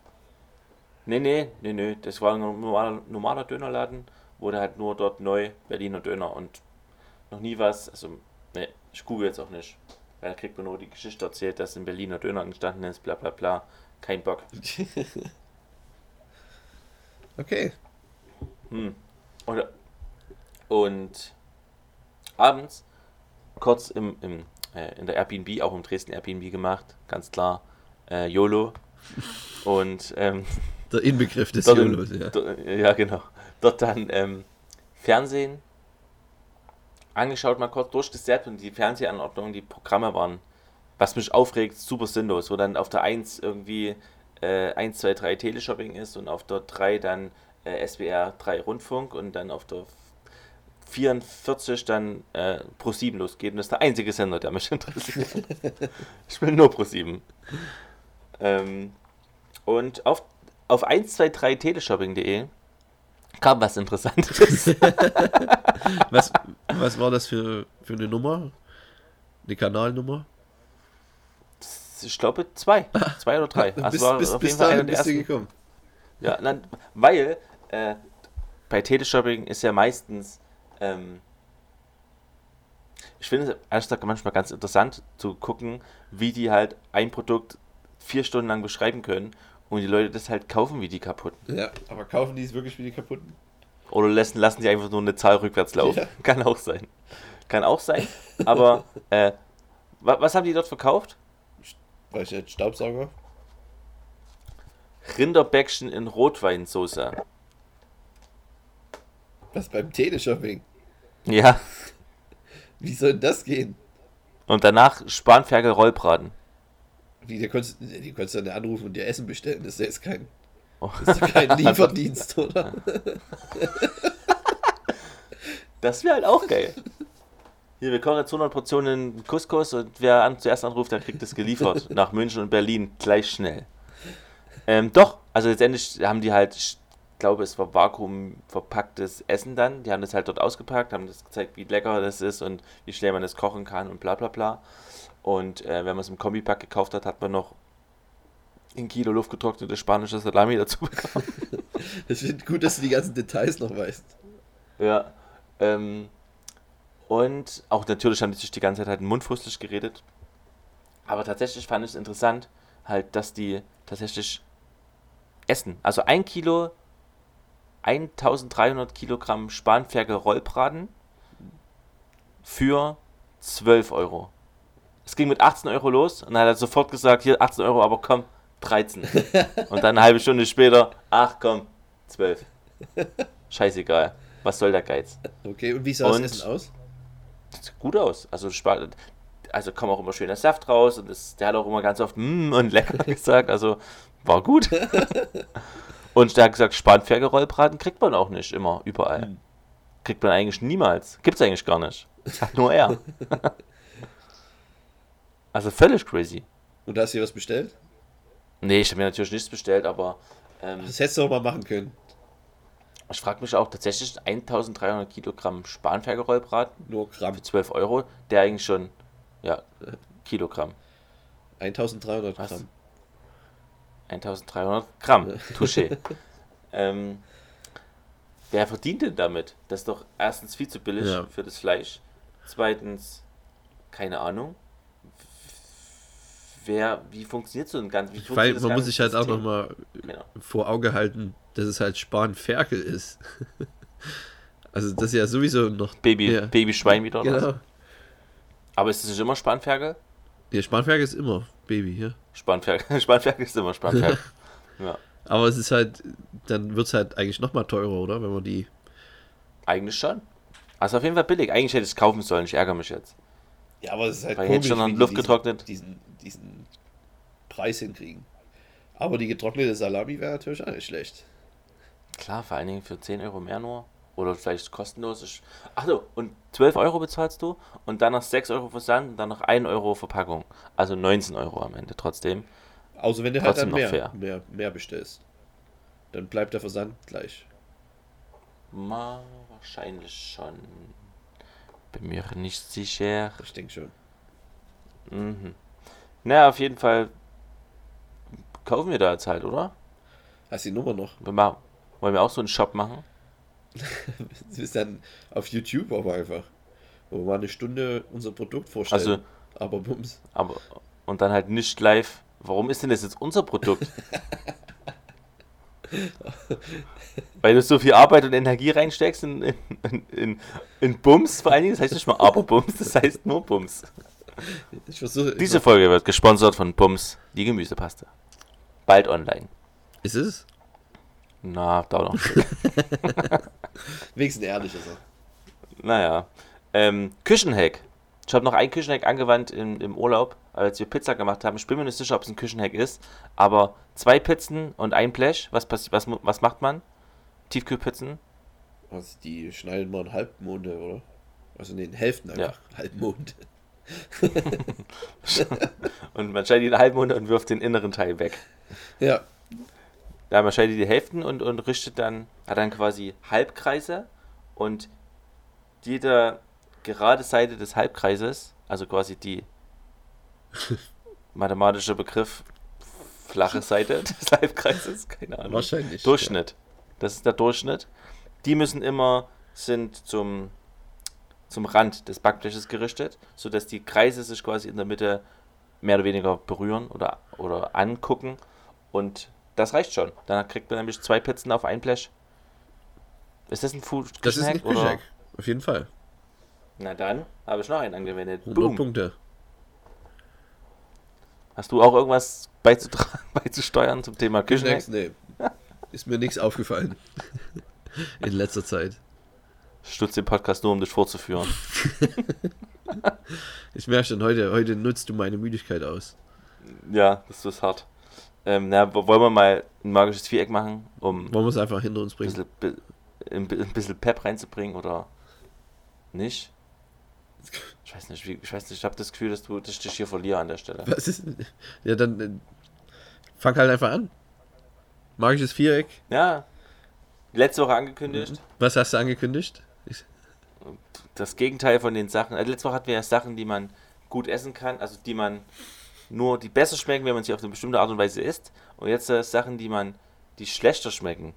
Nee, nee, nee, nee. Das war ein normaler, normaler Dönerladen, wurde halt nur dort neu Berliner Döner und noch nie was. Also, nee, ich google jetzt auch nicht. Weil da kriegt man nur die Geschichte erzählt, dass ein Berliner Döner entstanden ist, bla bla bla. Kein Bock. [LAUGHS] Okay. Hm. Und, und abends, kurz im, im, äh, in der Airbnb, auch im Dresden Airbnb gemacht, ganz klar, äh, YOLO. Und ähm, [LAUGHS] Der Inbegriff des YOLOs, ja. Dort, ja, genau. Dort dann ähm, Fernsehen angeschaut, mal kurz durchgesetzt und die Fernsehanordnung, die Programme waren, was mich aufregt, super sinnlos, wo dann auf der 1 irgendwie äh, 1, 2, 3 Teleshopping ist und auf der 3 dann äh, SWR 3 Rundfunk und dann auf der 44 dann äh, Pro 7 losgeht und das ist der einzige Sender, der mich [LAUGHS] interessiert. ich will nur Pro 7. Ähm, und auf, auf 123teleshopping.de kam was Interessantes. [LAUGHS] Was, was war das für, für eine Nummer? Eine Kanalnummer? ich glaube zwei. Zwei oder drei. [LAUGHS] bis Also war bis, auf bis jeden Fall einer dahin bist du gekommen. Ja, nein, weil äh, bei Teleshopping ist ja meistens, ähm, ich finde es ehrlich gesagt manchmal ganz interessant zu gucken, wie die halt ein Produkt vier Stunden lang beschreiben können und die Leute das halt kaufen wie die kaputten. Ja, aber kaufen die es wirklich wie die kaputten? Oder lassen, lassen die einfach nur eine Zahl rückwärts laufen. Ja. [LAUGHS] Kann auch sein. Kann auch sein. Aber [LAUGHS] äh, wa was haben die dort verkauft? Weiß ich nicht, Staubsauger? Rinderbäckchen in Rotweinsoße. Was beim Teleshopping? Ja. Wie soll denn das gehen? Und danach Spanferkel Rollbraten. Wie, der konntest, die konntest du dann anrufen und dir Essen bestellen. Das ist ja jetzt kein, Oh. das ist ja kein [LAUGHS] Lieferdienst, oder? Das wäre halt auch geil. Hier, wir kochen jetzt 100 Portionen Couscous und wer an, zuerst anruft, der kriegt es geliefert. [LAUGHS] nach München und Berlin gleich schnell. Ähm, doch, also letztendlich haben die halt, glaube, es war vakuumverpacktes Essen dann. Die haben das halt dort ausgepackt, haben das gezeigt, wie lecker das ist und wie schnell man das kochen kann und bla bla bla. Und äh, wenn man es im Kombipack gekauft hat, hat man noch ein Kilo luftgetrocknete spanische Salami dazu [LAUGHS] bekommen. Ich finde gut, dass du die ganzen Details noch weißt. Ja. Ähm, und auch natürlich haben die sich die ganze Zeit halt mundfußlich geredet. Aber tatsächlich fand ich es interessant, halt, dass die tatsächlich essen. Also ein Kilo, 1300 Kilogramm Spanferkel Rollbraten für 12 Euro. Es ging mit 18 Euro los und dann hat er sofort gesagt, hier 18 Euro, aber komm, 13. [LAUGHS] und dann eine halbe Stunde später, ach komm, 12. Scheißegal. Was soll der Geiz? Okay, und wie sah das Und- Essen aus? Das sieht gut aus. Also also kommt auch immer schöner Saft raus und das, der hat auch immer ganz oft mm und lecker [LAUGHS] gesagt, also war gut. [LAUGHS] und der hat gesagt, Spanferkel-Rollbraten kriegt man auch nicht immer, überall. Hm. Kriegt man eigentlich niemals. Gibt's eigentlich gar nicht. Hat nur er. [LAUGHS] also völlig crazy. Und hast du dir was bestellt? Nee, ich habe mir natürlich nichts bestellt, aber ähm, Das hättest du auch mal machen können. ich frage mich auch tatsächlich 1300 Kilogramm Spanferkel-Rollbraten Nur Gramm. für 12 Euro, der eigentlich schon, ja, Kilogramm. 1300 Was? Gramm. 1300 Gramm, Touché. [LAUGHS] ähm, wer verdient denn damit? Das ist doch erstens viel zu billig Ja. für das Fleisch. Zweitens, keine Ahnung. Wer, wie funktioniert so ein ganz, wie Weil man muss sich halt auch nochmal Genau. vor Auge halten, dass es halt Spanferkel ist. [LAUGHS] also das ist ja sowieso noch... Baby, ja. Babyschwein wieder was? Genau. Aber ist das nicht immer Spanferkel? Ja, Spanferkel ist immer Baby, ja. Spanferkel, [LAUGHS] Spanferkel ist immer Spanferkel. [LAUGHS] ja. Aber es ist halt, dann wird es halt eigentlich nochmal teurer, oder? Wenn man die. Eigentlich schon. Also auf jeden Fall billig. Eigentlich hätte ich es kaufen sollen, ich ärgere mich jetzt. Ja, aber es ist halt Weil jetzt schon an Luft diesen- getrocknet. Diesen, diesen Preis hinkriegen. Aber die getrocknete Salami wäre natürlich auch nicht schlecht. Klar, vor allen Dingen für 10 Euro mehr nur. Oder vielleicht kostenlos. Ich- Ach so, und 12 Euro bezahlst du und dann noch 6 Euro Versand und dann noch 1 Euro Verpackung. Also 19 Euro am Ende trotzdem. Außer wenn du halt Trotzdem dann noch mehr, mehr, mehr bestellst. Dann bleibt der Versand gleich. Ma, wahrscheinlich schon. Bin mir nicht sicher. Ich denke schon. Mhm. Na, auf jeden Fall kaufen wir da jetzt halt, oder? Hast du die Nummer noch? Wir machen, wollen wir auch so einen Shop machen? [LAUGHS] Ist dann auf YouTube aber einfach. Wo wir mal eine Stunde unser Produkt vorstellen. Also, aber bums. aber und dann halt nicht live. Warum ist denn das jetzt unser Produkt? [LAUGHS] Weil du so viel Arbeit und Energie reinsteckst in, in, in, in, Bums vor allen Dingen. Das heißt nicht mal aber Bums, das heißt nur Bums. Ich versuche. Diese Folge wird gesponsert von Bums, die Gemüsepaste. Bald online. Ist es? Na, dauert noch. [LAUGHS] Wenigstens ehrlich ist er. Naja. Ähm, Küchenhack. Ich habe noch ein Küchenhack angewandt im, im Urlaub, als wir Pizza gemacht haben. Ich bin mir nicht sicher, ob es ein Küchenhack ist, aber zwei Pizzen und ein Blech. Was, was, was macht man? Tiefkühlpizzen. Also die schneiden mal in Halbmonde, oder? Also in den Hälften einfach. Halbmond. [LAUGHS] Und man schneidet die Halbmonde und wirft den inneren Teil weg. Ja. Ja, man schneidet die Hälften und, und richtet dann, hat dann quasi Halbkreise und jede gerade Seite des Halbkreises, also quasi die [LAUGHS] mathematische Begriff flache Seite [LAUGHS] des Halbkreises, keine Ahnung. Wahrscheinlich. Durchschnitt. Das ist der Durchschnitt. Die müssen immer sind zum, zum Rand des Backbleches gerichtet, sodass die Kreise sich quasi in der Mitte mehr oder weniger berühren oder, oder angucken. Und das reicht schon. Dann kriegt man nämlich zwei Pizzen auf ein Blech. Ist das ein Food. Das ist ein Küchenhack. Auf jeden Fall. Na dann habe ich noch einen angewendet. 100 Boom. Punkte. Hast du auch irgendwas [LAUGHS] beizusteuern zum Thema Küchenhack? Nee. Ist mir nichts aufgefallen. [LAUGHS] In letzter Zeit. Stutz den Podcast nur, um dich vorzuführen. [LAUGHS] Ich merke schon, heute, heute nutzt du meine Müdigkeit aus. Ja, das ist hart. Ähm, na, wo- wollen wir mal ein magisches Viereck machen, um Wollen wir es einfach hinter uns ein bringen? bisschen, ein bi- ein bisschen Pep reinzubringen oder nicht? Ich weiß nicht, ich weiß nicht, ich habe das Gefühl, dass, du, dass ich dich hier verliere an der Stelle. Was ist denn- Ja, dann äh, fang halt einfach an. Magisches Viereck. Ja, letzte Woche angekündigt. Was hast du angekündigt? Das Gegenteil von den Sachen. Also letzte Woche hatten wir ja Sachen, die man gut essen kann, also die man nur, die besser schmecken, wenn man sie auf eine bestimmte Art und Weise isst. Und jetzt äh, Sachen, die man, die schlechter schmecken.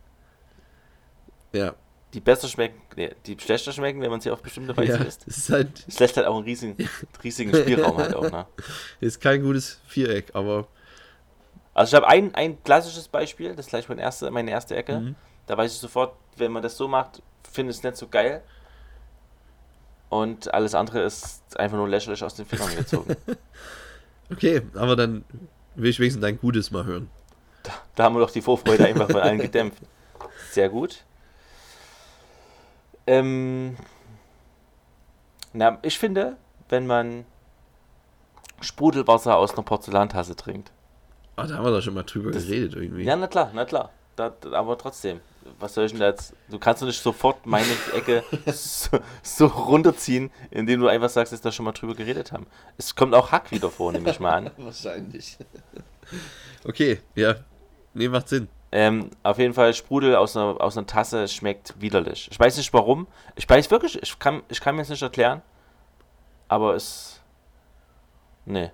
ja. Die besser schmecken, nee, die schlechter schmecken, wenn man sie auf bestimmte Weise ja. isst. Ist halt Es lässt halt auch einen riesigen, riesigen Spielraum halt auch, ne? [LAUGHS] ist kein gutes Viereck, aber Also ich habe ein, ein klassisches Beispiel, das ist gleich mein erste, meine erste Ecke. Mhm. Da weiß ich sofort, wenn man das so macht, finde ich es nicht so geil. Und alles andere ist einfach nur lächerlich aus den Fingern gezogen. [LAUGHS] okay, aber dann will ich wenigstens dein Gutes mal hören. da haben wir doch die Vorfreude einfach von allen gedämpft. Sehr gut. Ähm, na, ich finde, wenn man Sprudelwasser aus einer Porzellantasse trinkt. Ah, da haben wir doch schon mal drüber Das- geredet irgendwie. Ja, na klar, na klar. Da, aber trotzdem, was soll ich denn da jetzt? Du kannst doch nicht sofort meine [LAUGHS] Ecke so, so runterziehen, indem du einfach sagst, dass wir da schon mal drüber geredet haben. Es kommt auch Hack wieder vor, nehme ich mal an. [LAUGHS] Wahrscheinlich. okay, ja. Nee, macht Sinn. Ähm, auf jeden Fall Sprudel aus einer, aus einer Tasse schmeckt widerlich. Ich weiß nicht warum. Ich weiß wirklich, ich kann, ich kann mir es nicht erklären. Aber es. Nee,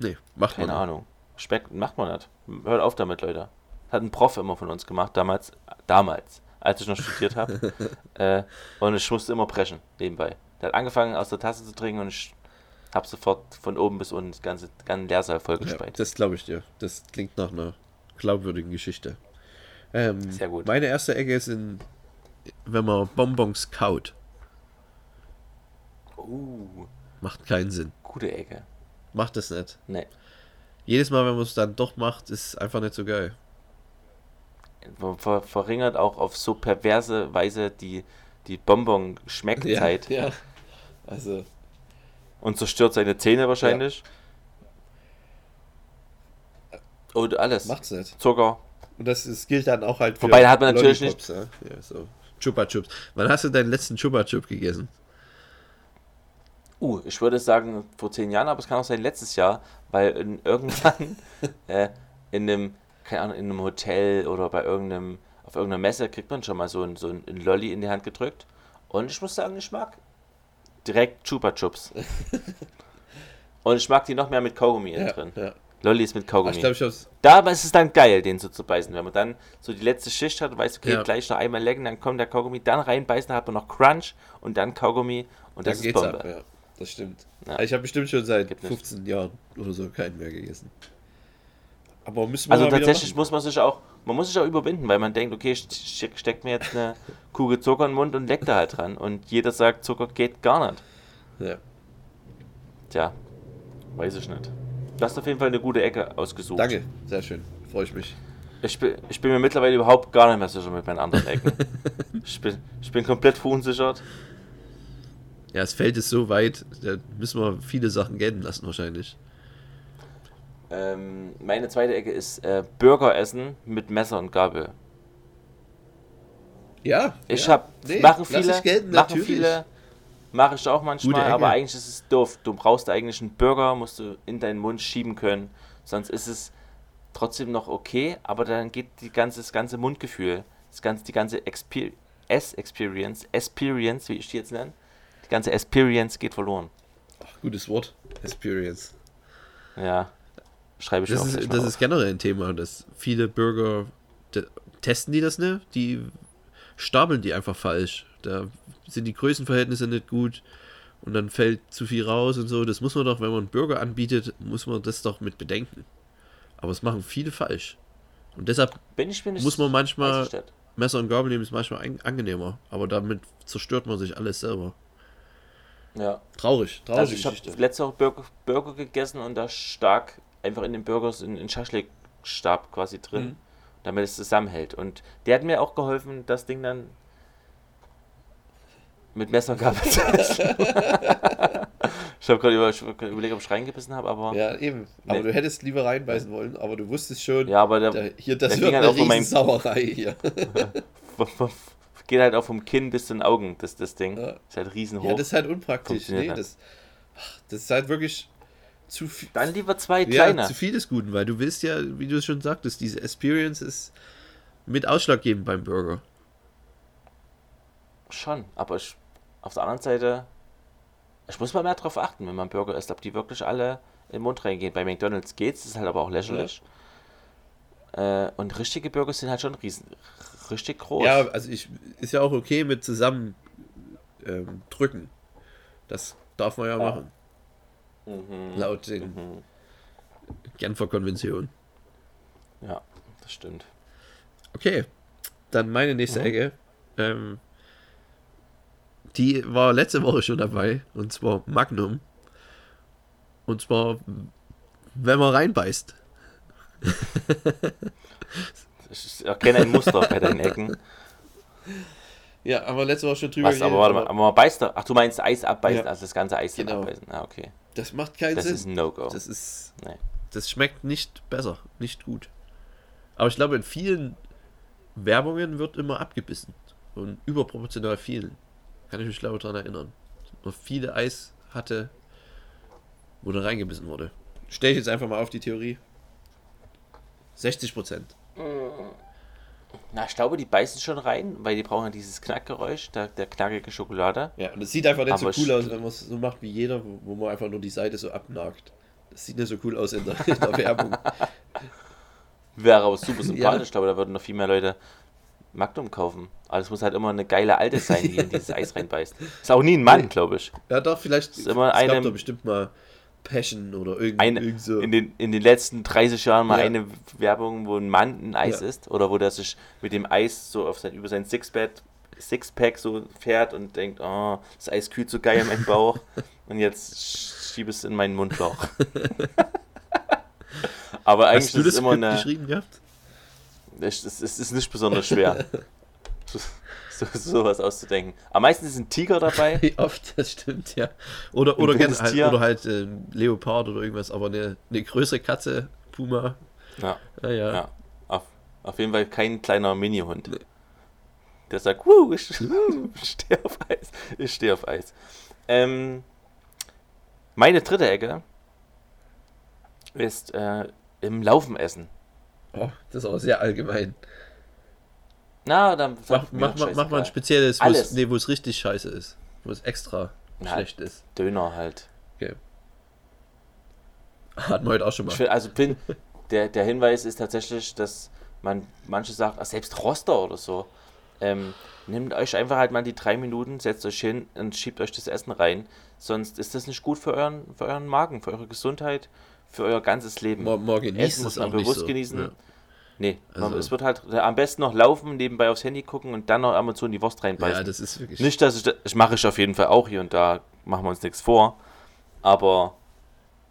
Nee, macht man. keine Ahnung. Schmeckt, macht man nicht. Hört auf damit, Leute. Hat ein Prof immer von uns gemacht, damals, damals, als ich noch studiert habe. [LAUGHS] äh, und ich musste immer brechen, nebenbei. Der hat angefangen aus der Tasse zu trinken und ich habe sofort von oben bis unten das ganze, den ganzen Leersaal Ja, vollgespeit. das glaube ich dir. Das klingt nach einer glaubwürdigen Geschichte. Ähm, Sehr gut. Meine erste Ecke ist in, wenn man Bonbons kaut. Uh, Macht keinen Sinn. gute Ecke. Macht es nicht. Nee. Jedes Mal, wenn man es dann doch macht, ist einfach nicht so geil. Ver ver verringert auch auf so perverse Weise die, die Bonbon-Schmeckzeit Ja, also. und zerstört seine Zähne wahrscheinlich. Und alles. Macht's nicht. Zucker. Und das, das gilt dann auch halt für Wobei, hat man natürlich Lollipops, Ja, ja so. Chupa Chups. Wann hast du deinen letzten Chupa Chup gegessen? Uh, ich würde sagen vor zehn Jahren, aber es kann auch sein letztes Jahr, weil in, irgendwann [LAUGHS] äh, in einem, keine Ahnung, in einem Hotel oder bei irgendeinem, auf irgendeiner Messe kriegt man schon mal so ein, so ein, Lolli in die Hand gedrückt. Und ich muss sagen, ich mag direkt Chupa Chups. [LAUGHS] Und ich mag die noch mehr mit Kaugummi innen drin. ja. Lollis mit Kaugummi. ich glaube, ich hab's. Da ist es dann geil, den so zu beißen. Wenn man dann so die letzte Schicht hat weiß, okay, Ja. gleich noch einmal lecken, dann kommt der Kaugummi, dann reinbeißen, dann hat man noch Crunch und dann Kaugummi und Da das ist geht's Bombe. ab, ja. Das stimmt. Ja. Ich habe bestimmt schon seit Gibt nicht. 15 Jahren oder so keinen mehr gegessen. Aber müssen wir Also tatsächlich muss man sich auch, man muss sich auch überwinden, weil man denkt, okay, ich steck, steck mir jetzt eine Kugel Zucker in den Mund und leck da halt dran. Und jeder sagt, Zucker geht gar nicht. Ja. Tja, weiß ich nicht. Du hast auf jeden Fall eine gute Ecke ausgesucht. Danke, sehr schön. Freue ich mich. Ich bin, ich bin mir mittlerweile überhaupt gar nicht mehr sicher mit meinen anderen Ecken. [LAUGHS] ich, bin, ich bin komplett verunsichert. Ja, das Feld ist so weit, da müssen wir viele Sachen gelten lassen wahrscheinlich. Ähm, meine zweite Ecke ist äh, Burger essen mit Messer und Gabel. Ja. Ich ja. habe, Nee, machen viele, gelten, machen viele, mache ich auch manchmal, aber eigentlich ist es doof. Du brauchst eigentlich einen Burger, musst du in deinen Mund schieben können, sonst ist es trotzdem noch okay, aber dann geht die ganze, das ganze Mundgefühl, das ganze, die ganze Exper S-Experience, Experience, wie ich die jetzt nenne, die ganze Experience geht verloren. Ach, gutes Wort. Experience. Ja, schreibe ich mir Das auch ist, das auf. ist generell ein Thema, dass viele Bürger testen die das nicht, die stapeln die einfach falsch. Da sind die Größenverhältnisse nicht gut und dann fällt zu viel raus und so. Das muss man doch, wenn man einen Burger anbietet, muss man das doch mit bedenken. Aber es machen viele falsch. Und deshalb Bin ich mir nicht muss man manchmal- ich. Messer und Gabel nehmen ist manchmal angenehmer, aber damit zerstört man sich alles selber. Ja. Traurig, traurig. Also ich habe letzte Woche Burger, Burger gegessen und da stak einfach in den Burgers ein, ein Schaschlik-Stab quasi drin, Mhm. damit es zusammenhält. Und der hat mir auch geholfen, das Ding dann mit Messer und Gabel zu essen. [LAUGHS] ich habe gerade über, überlegt, ob ich reingebissen habe, aber ja, Ja, eben. Aber Nee. du hättest lieber reinbeißen wollen, aber du wusstest schon, aber der, da, hier, das der wird halt eine meinem- Riesensauerei hier. [LAUGHS] geht halt auch vom Kinn bis zu den Augen, das, das Ding. Ja. Ist halt riesenhoch. Ja, das ist halt unpraktisch. Nee, nicht. das, das ist halt wirklich zu viel. dann lieber zwei Ja, kleine. zu viel des Guten, weil du willst ja, wie du es schon sagtest, diese Experience ist mit ausschlaggebend beim Burger. Schon, aber ich, auf der anderen Seite, ich muss mal mehr drauf achten, wenn man Burger isst, ob die wirklich alle in den Mund reingehen. Bei McDonalds geht's, das ist halt aber auch lächerlich. Äh, und richtige Burger sind halt schon riesen, richtig groß. Ja, also ich ist ja auch okay mit zusammen ähm, drücken. Das darf man ja Ja. machen. Mhm. Laut den Mhm. Genfer Konventionen. Ja, das stimmt. Okay, dann meine nächste Mhm. Ecke. Ähm, die war letzte Woche schon dabei, und zwar Magnum. Und zwar, wenn man reinbeißt. [LAUGHS] Ich erkenne ein Muster bei deinen Ecken. [LAUGHS] Ja, aber letzte Woche schon drüber Was, aber warte mal, aber man beißt doch. Ach, du meinst Eis abbeißen, Ja. also das ganze Eis Genau. abbeißen. Ah, okay. Das macht keinen Das Sinn. ist ein No-Go. Das ist. Nee. Das schmeckt nicht besser, nicht gut. Aber ich glaube, in vielen Werbungen wird immer abgebissen. Und überproportional vielen. Kann ich mich glaube daran erinnern. Man viele Eis hatte, wo da reingebissen wurde. Stell ich jetzt einfach mal auf die Theorie. 60 Prozent. Na, ich glaube, die beißen schon rein, weil die brauchen ja dieses Knackgeräusch, der, der knackige Schokolade. Ja, und es sieht einfach nicht Aber so cool aus, wenn man es so macht wie jeder, wo, wo man einfach nur die Seite so abnagt. Das sieht nicht so cool aus in der, in der Werbung. [LAUGHS] Wäre aber super Ja. sympathisch. Ich glaube, da würden noch viel mehr Leute Magnum kaufen. Aber es muss halt immer eine geile Alte sein, die in dieses Eis reinbeißt. Ist auch nie ein Mann, [LAUGHS] glaube ich. Ja, doch, vielleicht. Ist immer es eine- gab doch bestimmt mal Passion oder irgend, Eine, irgend so. in, den, in den letzten 30 Jahren mal Ja. eine Werbung, wo ein Mann ein Eis Ja. isst oder wo der sich mit dem Eis so auf sein, über sein Sixpack, Sixpack so fährt und denkt, oh, das Eis kühlt so geil in meinem Bauch [LAUGHS] und jetzt schiebe es in meinen Mundloch. [LAUGHS] [LAUGHS] Aber eigentlich Hast du ist das es immer Skript eine. geschrieben gehabt? Es ist, es ist nicht besonders schwer, so, [LAUGHS] so, sowas auszudenken. Aber meistens ist ein Tiger dabei. [LAUGHS] Wie oft, das stimmt, ja. Oder, oder, gerne halt, Tier. oder halt ähm, Leopard oder irgendwas, aber eine, eine größere Katze, Puma. Ja, Ja, ja. ja. Auf, auf jeden Fall kein kleiner Minihund. Der sagt, Wuh, ich, [LAUGHS] ich stehe auf Eis. Ich stehe auf Eis. Ähm, meine dritte Ecke ist äh, im Laufen essen. Oh, das ist auch sehr allgemein. Na, dann Mach, mach, mach, mach mal ein spezielles, wo es, nee, wo es richtig scheiße ist. Wo es extra Na, schlecht ist. Döner halt. Okay. [LAUGHS] Hatten wir heute auch schon mal. Also bin, der, der Hinweis ist tatsächlich, dass man manche sagt, ah, selbst Roster oder so, ähm, nehmt euch einfach halt mal die drei Minuten, setzt euch hin und schiebt euch das Essen rein. Sonst ist das nicht gut für euren, für euren Magen, für eure Gesundheit, für euer ganzes Leben. Morgen, morgen Essen muss man bewusst so. genießen. Ja. Nee, Also- es wird halt am besten noch laufen, nebenbei aufs Handy gucken und dann noch Amazon die Wurst reinbeißen. ja, das ist wirklich. Nicht, dass ich, da- ich mache ich auf jeden Fall auch hier und da, machen wir uns nichts vor. Aber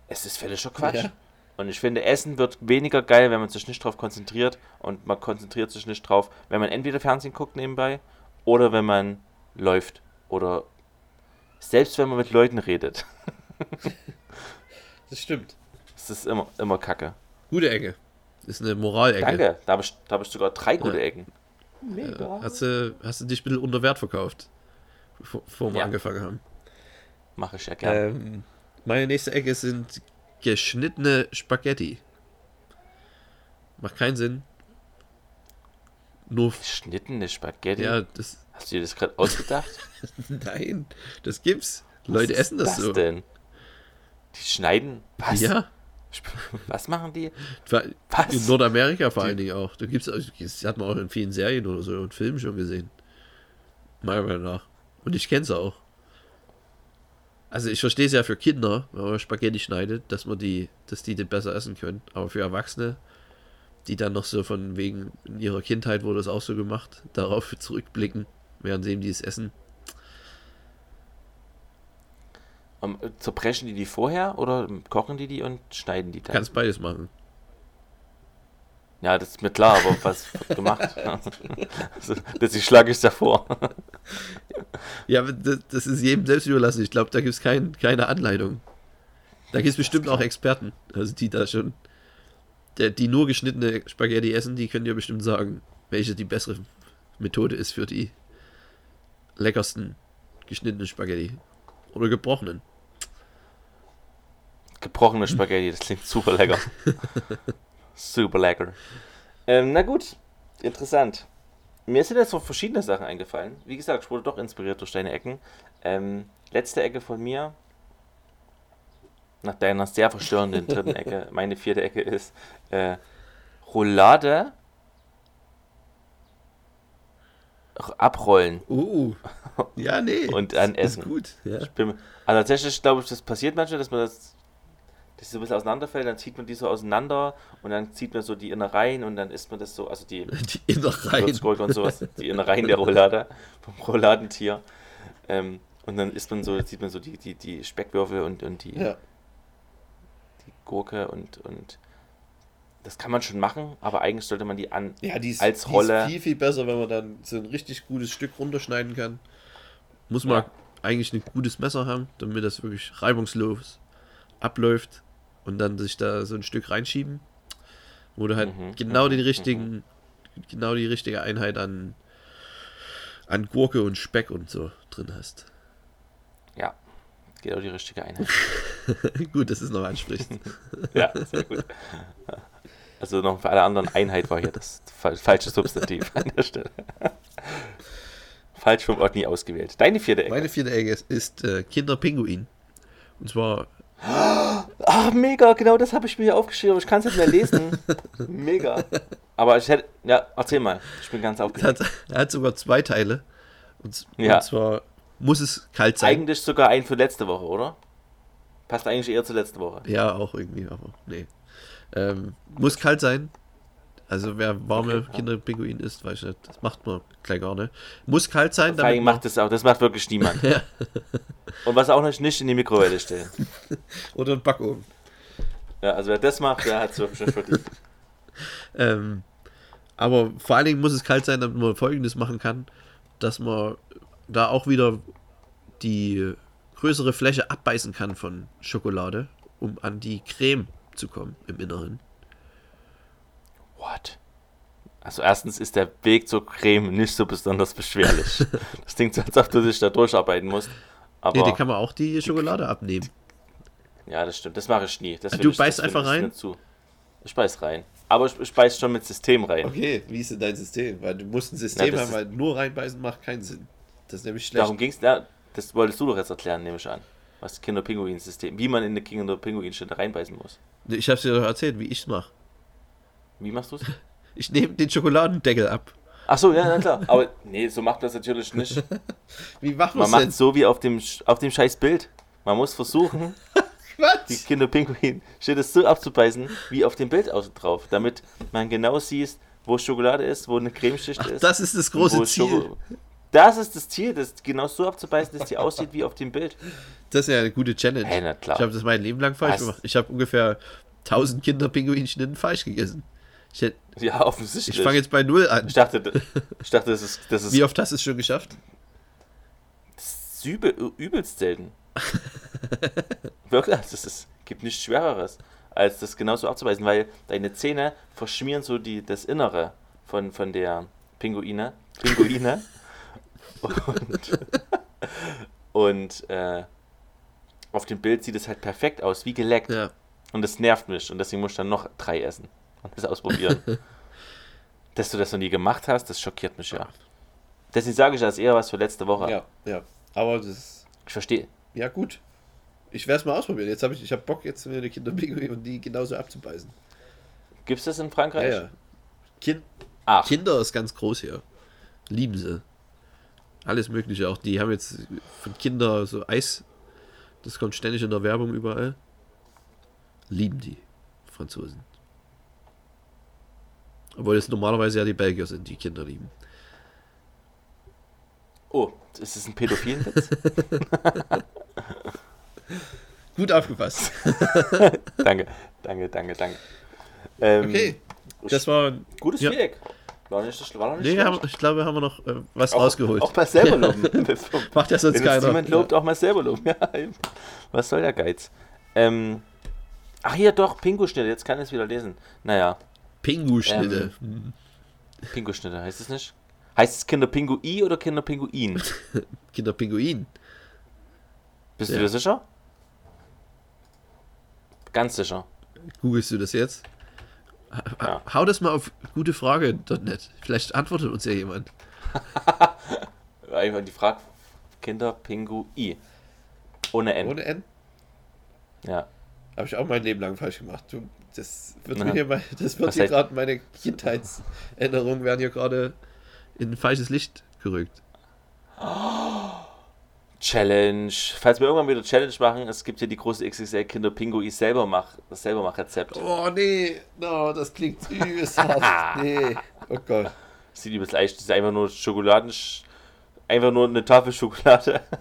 es ist völliger Quatsch. Ja. Und ich finde, Essen wird weniger geil, wenn man sich nicht drauf konzentriert. Und man konzentriert sich nicht drauf, wenn man entweder Fernsehen guckt nebenbei oder wenn man läuft. Oder selbst wenn man mit Leuten redet. [LAUGHS] Das stimmt. Das ist immer, immer kacke. Gute Ecke. Das ist eine Moralecke. Danke, da habe ich, da hab ich sogar drei gute Ja. Ecken. Mega. Hast du, hast du dich ein bisschen unter Wert verkauft, bevor, wir Ja. angefangen haben. Mache ich ja gerne. Ähm, meine nächste Ecke sind geschnittene Spaghetti. Macht keinen Sinn. Nur. Geschnittene Spaghetti. Ja, das. Hast du dir das gerade ausgedacht? [LAUGHS] Nein, das gibt's. Was Leute ist essen das, so. denn? Die schneiden. Was? Ja, [LAUGHS] Was machen die? Was? in Nordamerika vor allen Dingen auch. Da gibt's, das hat man auch in vielen Serien oder so und Filmen schon gesehen. Meiner Meinung nach. Und ich kenn's auch. Also ich verstehe es ja für Kinder, wenn man Spaghetti schneidet, dass man die, dass die das besser essen können. Aber für Erwachsene, die dann noch so von wegen in ihrer Kindheit wurde es auch so gemacht, [LAUGHS] darauf zurückblicken, während sie eben dieses essen. Um, äh, zerbrechen die die vorher oder kochen die die und schneiden die dann? Kannst beides machen. ja, das ist mir klar, aber was wird gemacht? [LAUGHS] also, das ich schlage ich davor. Ja, das, das ist jedem selbst überlassen. Ich glaube, da gibt es kein, keine Anleitung. Da gibt es bestimmt auch Experten, also die da schon, der, die nur geschnittene Spaghetti essen, die können dir bestimmt sagen, welche die bessere Methode ist für die leckersten geschnittenen Spaghetti. Oder gebrochenen. Gebrochene Spaghetti, das klingt super lecker. super lecker. Ähm, na gut, interessant. Mir sind jetzt noch verschiedene Sachen eingefallen. Wie gesagt, ich wurde doch inspiriert durch deine Ecken. Ähm, letzte Ecke von mir, nach deiner sehr verstörenden dritten Ecke, [LAUGHS] meine vierte Ecke ist äh, Roulade abrollen Uh, ja, nee. und dann ist essen. gut. Ja. Ich bin, also tatsächlich glaube ich, das passiert manchmal, dass man das, dass so ein bisschen auseinanderfällt, dann zieht man die so auseinander und dann zieht man so die Innereien und dann isst man das so, also die [LAUGHS] Die Innereien. Und sowas, die Innereien der Roulade, vom Rouladentier. Ähm, und dann isst man so, sieht man so die, die, die Speckwürfel und, und die, Ja. die Gurke und, und das kann man schon machen, aber eigentlich sollte man die an. Ja, die ist, Als die Rolle. ist viel, viel besser, wenn man dann so ein richtig gutes Stück runterschneiden kann. Muss man Ja. eigentlich ein gutes Messer haben, damit das wirklich reibungslos abläuft und dann sich da so ein Stück reinschieben, wo du halt Mhm, genau mhm, den richtigen, genau die richtige Einheit an, an Gurke und Speck und so drin hast. Ja, genau die richtige Einheit. [LAUGHS] Gut, dass es noch ansprichst. [LAUGHS] ja, sehr gut. Also noch für alle anderen, Einheit war hier das fal- falsche Substantiv an der Stelle. Falsch vom Otni ausgewählt. Deine vierte Ecke. Meine vierte Ecke ist, ist äh, Kinderpinguin. Und zwar Ah, mega, genau das habe ich mir hier aufgeschrieben, aber ich kann es nicht mehr lesen. [LAUGHS] mega. Aber ich hätte, ja, erzähl mal. Ich bin ganz er aufgeregt. hat, er hat sogar zwei Teile. Und, Ja. und zwar muss es kalt sein. Eigentlich sogar ein für letzte Woche, oder? Passt eigentlich eher zur letzten Woche. Ja, auch irgendwie, aber nee. Ähm, muss kalt sein. Also wer warme Okay. Kinderpinguin isst, weiß ich nicht, das macht man gleich gar nicht. Muss kalt sein, Vor allem macht das auch, das macht wirklich niemand. [LAUGHS] Ja. Und was auch noch nicht in die Mikrowelle stellen. [LAUGHS] oder ein Backofen. Ja, also wer das macht, der hat es wirklich nicht verdient. [LAUGHS] Ähm, aber vor allen Dingen muss es kalt sein, damit man folgendes machen kann, dass man da auch wieder die größere Fläche abbeißen kann von Schokolade, um an die Creme zu kommen im Inneren. What? Also erstens ist der Weg zur Creme nicht so besonders beschwerlich. [LAUGHS] Das klingt so, als ob du dich da durcharbeiten musst. Aber Nee, die kann man auch die Schokolade abnehmen. ja, das stimmt. Das mache ich nie. Das Du will ich, beißt einfach ich rein? Zu. Ich beiß rein. Aber ich, ich beiß schon mit System rein. Okay, wie ist denn dein System? Weil du musst ein Ja, System das haben, weil nur reinbeißen macht keinen Sinn. Das ist nämlich schlecht. Darum ging es. Ja, das wolltest du doch jetzt erklären, nehme ich an. Was Kinder-Pinguin-System, wie man in eine Kinder-Pinguin-Schnitte reinbeißen muss. Ich hab's dir doch erzählt, wie ich's mache. Wie machst du es? [LAUGHS] Ich nehme den Schokoladendeckel ab. Ach so, ja, na klar. Aber nee, so macht man das natürlich nicht. [LAUGHS] Wie macht Man man's macht denn? so wie auf dem, auf dem scheiß Bild. Man muss versuchen, [LAUGHS] die Was? Kinderpinguin steht es so abzubeißen, wie auf dem Bild außen drauf, damit man genau sieht, wo Schokolade ist, wo eine Cremeschicht Ach, ist. das ist das große Ziel. Schoko- Das ist das Ziel, das genau so abzubeißen, dass die aussieht wie auf dem Bild. Das ist ja eine gute Challenge. Hey, na klar. Ich habe das mein Leben lang falsch Was? gemacht. Ich habe ungefähr 1000 Kinderpinguinschnitten falsch gegessen. Ich, hätt- Ja, offensichtlich. ich fange jetzt bei Null an. ich dachte, ich dachte, das ist, das ist, Wie oft hast du es schon geschafft? das ist übel, übelst selten. [LAUGHS] Wirklich, das ist, gibt nichts Schwereres, als das genauso abzubeißen, weil deine Zähne verschmieren so die, das Innere von, von der Pinguine. Pinguine. [LAUGHS] und und äh, auf dem Bild sieht es halt perfekt aus, wie geleckt. Ja. Und das nervt mich und deswegen muss ich dann noch drei essen und das ausprobieren. [LAUGHS] Dass du das noch nie gemacht hast, das schockiert mich ja. Deswegen sage ich das eher was für letzte Woche. Ja, ja. Aber das Ich verstehe. ja gut. Ich werde es mal ausprobieren. Jetzt habe ich, ich habe Bock, jetzt mir eine Kinderpinguin und die genauso abzubeißen. Gibt es das in Ja, Frankreich? ja. Kind, Ach, Kinder ist ganz groß hier. Lieben sie. Alles Mögliche. Auch die haben jetzt von Kinder so Eis. Das kommt ständig in der Werbung überall. Lieben die Franzosen. Obwohl es normalerweise ja die Belgier sind, die Kinder lieben. oh, ist das ein pädophilen Witz? [LAUGHS] Gut aufgepasst. [LAUGHS] danke, danke, danke, danke. Ähm, Okay. Das war. Gutes ja. Feedback. War nicht, war noch nicht Nee, haben, ich glaube, haben wir noch äh, was auch, rausgeholt. Auch mal selber loben. [LAUGHS] Macht ja sonst Wenn keiner. niemand lobt, auch mal selber loben. Ja. Was soll der Geiz? Ähm, ach hier doch, Pinguschnitte, jetzt kann ich es wieder lesen. Naja, Pingu-Schnitte. Pinguschnitte heißt es nicht? Heißt es Kinderpingui oder Kinderpinguin? [LAUGHS] Kinderpinguin. Bist Ja. du dir sicher? Ganz sicher. Googlest du das jetzt? Ja. Hau das mal auf gutefrage.net. Vielleicht antwortet uns ja jemand. [LAUGHS] Einfach die Frage: Kinderpingui. Ohne N. Ohne N? Ja. Habe ich auch mein Leben lang falsch gemacht. Du, das wird Na. mir hier, mal- das wird hier gerade meine Kindheitserinnerungen werden hier gerade in ein falsches Licht gerückt. Challenge. Falls wir irgendwann wieder Challenge machen, es gibt hier die große XXL Kinderpingui selber mach, das selber mach Rezept. Oh nee, no, das klingt übelst [LAUGHS] hart. Nee, oh Gott. Sieht übelst leicht. Das ist einfach nur Schokoladen, einfach nur eine Tafel Schokolade. [LAUGHS]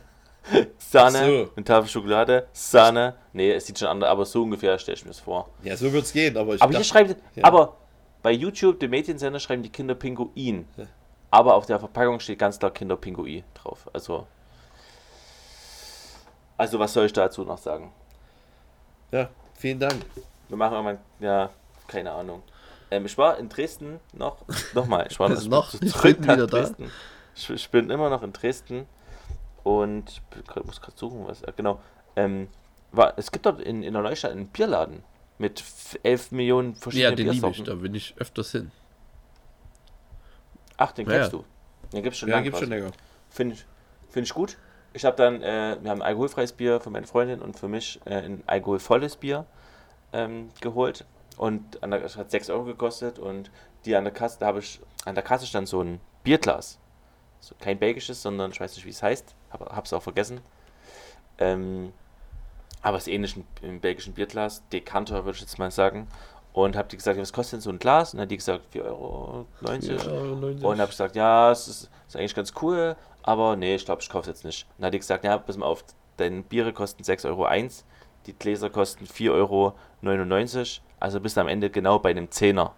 [LAUGHS] Sahne, so. eine Tafel Schokolade, Sahne. Nee, es sieht schon anders, aber so ungefähr stelle ich mir das vor. Ja, so wird's gehen, aber ich Aber hier dachte- schreibt, ja. aber bei YouTube, dem Mädchensender, schreiben die Kinder Pinguin. Ja. Aber auf der Verpackung steht ganz klar Kinder Pingui drauf. Also, also was soll ich dazu noch sagen? Ja, vielen Dank. Wir machen mal, ja, keine Ahnung. Ähm, ich war in Dresden noch, nochmal, ich war [LAUGHS] noch? Ich bin wieder da. Dresden. Ich, ich bin immer noch in Dresden und ich grad- muss gerade suchen, was, äh, genau. Ähm, war, es gibt dort in, in der Neustadt einen Bierladen mit f- 11 Millionen Ja, verschiedenen den liebe ich, Biersorten. da bin ich öfters hin. Ach, den Ja, kennst ja. du. Den gibt's schon Ja, gibt's schon länger. Finde ich, find ich gut. Ich habe dann, äh, wir haben ein alkoholfreies Bier für meine Freundin und für mich äh, ein alkoholvolles Bier ähm, geholt. Und an der, das hat 6 Euro gekostet und die an der Kasse, da habe ich, an der Kasse stand so ein Bierglas. So, kein belgisches, sondern ich weiß nicht, wie es heißt. Hab, hab's auch vergessen. Ähm, aber es ist ähnlich im belgischen Bierglas. Dekanter, würde ich jetzt mal sagen. Und habe die gesagt, was kostet denn so ein Glas? Und dann hat die gesagt, 4,90 Euro. Und habe ich gesagt, ja, es ist, ist eigentlich ganz cool, aber nee, ich glaube, ich kaufe es jetzt nicht. Und dann hat die gesagt, ja, pass mal auf, deine Biere kosten 6,01 Euro, die Gläser kosten 4,99 Euro, also bist du am Ende genau bei einem Zehner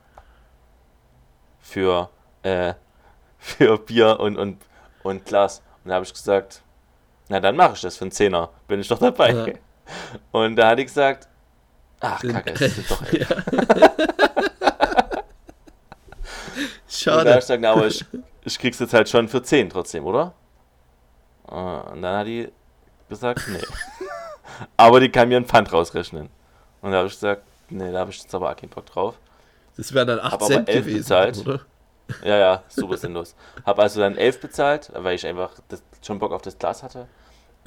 für, äh, für Bier und, und, und Glas. Und da habe ich gesagt, na dann mache ich das für einen Zehner, bin ich doch dabei. Ja. Und da hat die gesagt, ach kacke, es sind doch [LAUGHS] elf. [LAUGHS] Und da habe Schade. ich gesagt, na, aber ich, ich krieg's jetzt halt schon für 10 trotzdem, oder? Äh, Und dann hat die gesagt, nee. [LAUGHS] aber die kann mir ein Pfand rausrechnen. Und da habe ich gesagt, nee, da habe ich jetzt aber auch keinen Bock drauf. Das wären dann 8 Hab aber Cent gewesen, bezahlt. oder? Ja, ja, super sinnlos. Habe also dann 11 bezahlt, weil ich einfach das, schon Bock auf das Glas hatte.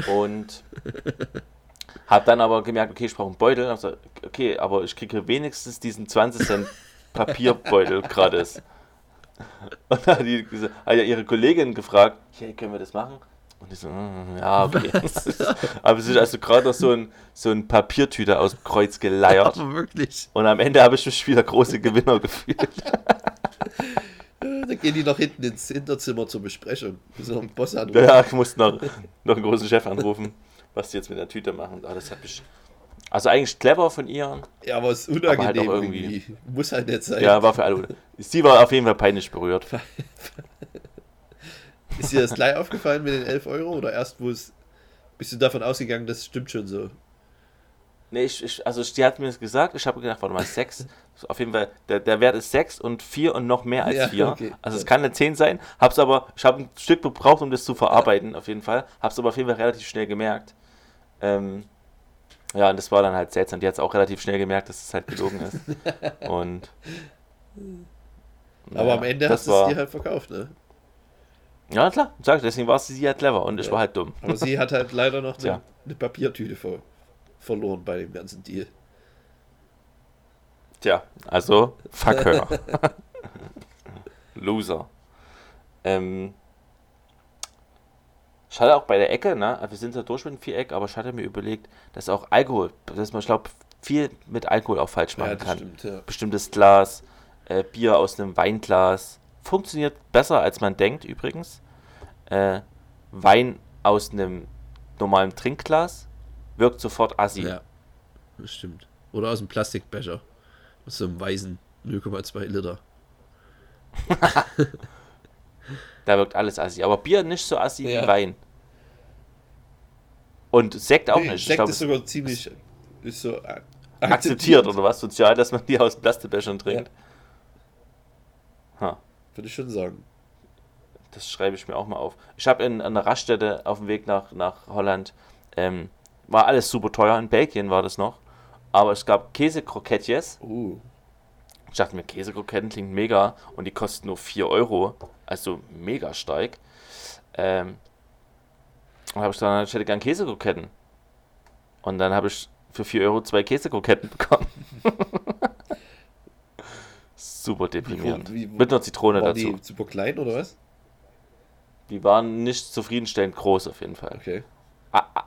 Und habe dann aber gemerkt, okay, ich brauche einen Beutel. Hab gesagt, okay, aber ich kriege wenigstens diesen 20 Cent Papierbeutel [LAUGHS] gratis. Und dann hat, die, hat ja ihre Kollegin gefragt, hey, können wir das machen? Und ich so, "Mm, ja, okay. [LAUGHS] aber es ist also gerade noch so ein, so ein Papiertüte aus Kreuz geleiert. Aber wirklich. Und am Ende habe ich mich wieder große Gewinner gefühlt. [LAUGHS] Gehen die noch hinten ins Hinterzimmer zur Besprechung. Müssen noch einen Boss anrufen. Ja, ich musste noch, noch einen großen Chef anrufen, was die jetzt mit der Tüte machen. Ah, das hab ich. Also eigentlich clever von ihr. Ja, aber es ist halt unangenehm auch irgendwie. irgendwie. Muss halt nicht sein. Ja, war für alle. Sie war auf jeden Fall peinlich berührt. Ist dir das gleich aufgefallen mit den 11 Euro oder erst, wo es. Bist du davon ausgegangen, das stimmt schon so? Nee, ich, ich, also die hat mir das gesagt, ich habe gedacht, warte mal, 6. [LAUGHS] Auf jeden Fall, der, der Wert ist 6 und 4 und noch mehr als Ja, 4. okay. Also es kann eine 10 sein. Hab's aber, ich habe ein Stück gebraucht, um das zu verarbeiten, auf jeden Fall. Hab's aber auf jeden Fall relativ schnell gemerkt. Ähm, ja, und das war dann halt seltsam. Die hat es auch relativ schnell gemerkt, dass es halt gelogen ist. [LAUGHS] Und. Aber am Ende hast du es dir halt verkauft, ne? Ja, klar, sag ich, deswegen war sie ja clever und ich Ja. war halt dumm. Aber sie hat halt leider noch [LAUGHS] eine, eine Papiertüte ver verloren bei dem ganzen Deal. Tja, also, fuck her. [LAUGHS] Loser. Ähm, ich hatte auch bei der Ecke, ne, wir sind da durch mit dem Viereck, aber ich hatte mir überlegt, dass auch Alkohol, dass man, ich glaube, viel mit Alkohol auch falsch machen Ja, kann. stimmt, ja. Bestimmtes Glas, äh, Bier aus einem Weinglas. Funktioniert besser, als man denkt, übrigens. Äh, Wein aus einem normalen Trinkglas wirkt sofort assi. Ja, das stimmt. Oder aus einem Plastikbecher. Aus so einem weißen 0,2 Liter. [LAUGHS] [LAUGHS] Da wirkt alles assi. Aber Bier nicht so assi Ja. wie Wein. Und Sekt auch Nee, nicht. Ich Sekt glaub, ist sogar ziemlich ist so a- akzeptiert oder was sozial, dass man die aus Plastikbechern trinkt. Ha, Würde ich schon sagen. das schreibe ich mir auch mal auf. Ich habe in, an einer Raststätte auf dem Weg nach, nach Holland, ähm, war alles super teuer. In Belgien war das noch. Aber es gab Käsekrokettjes. Uh, Ich dachte mir, Käsekroketten klingt mega und die kosten nur 4 Euro. Also mega stark. Ähm, und habe ich dann, ich hätte gern Käsekroketten. Und dann habe ich für 4 Euro zwei Käsekroketten bekommen. [LAUGHS] Super deprimierend. Wie- wie- Mit einer Zitrone waren dazu. die super klein oder was? Die waren nicht zufriedenstellend groß auf jeden Fall. Okay. Ah, ah,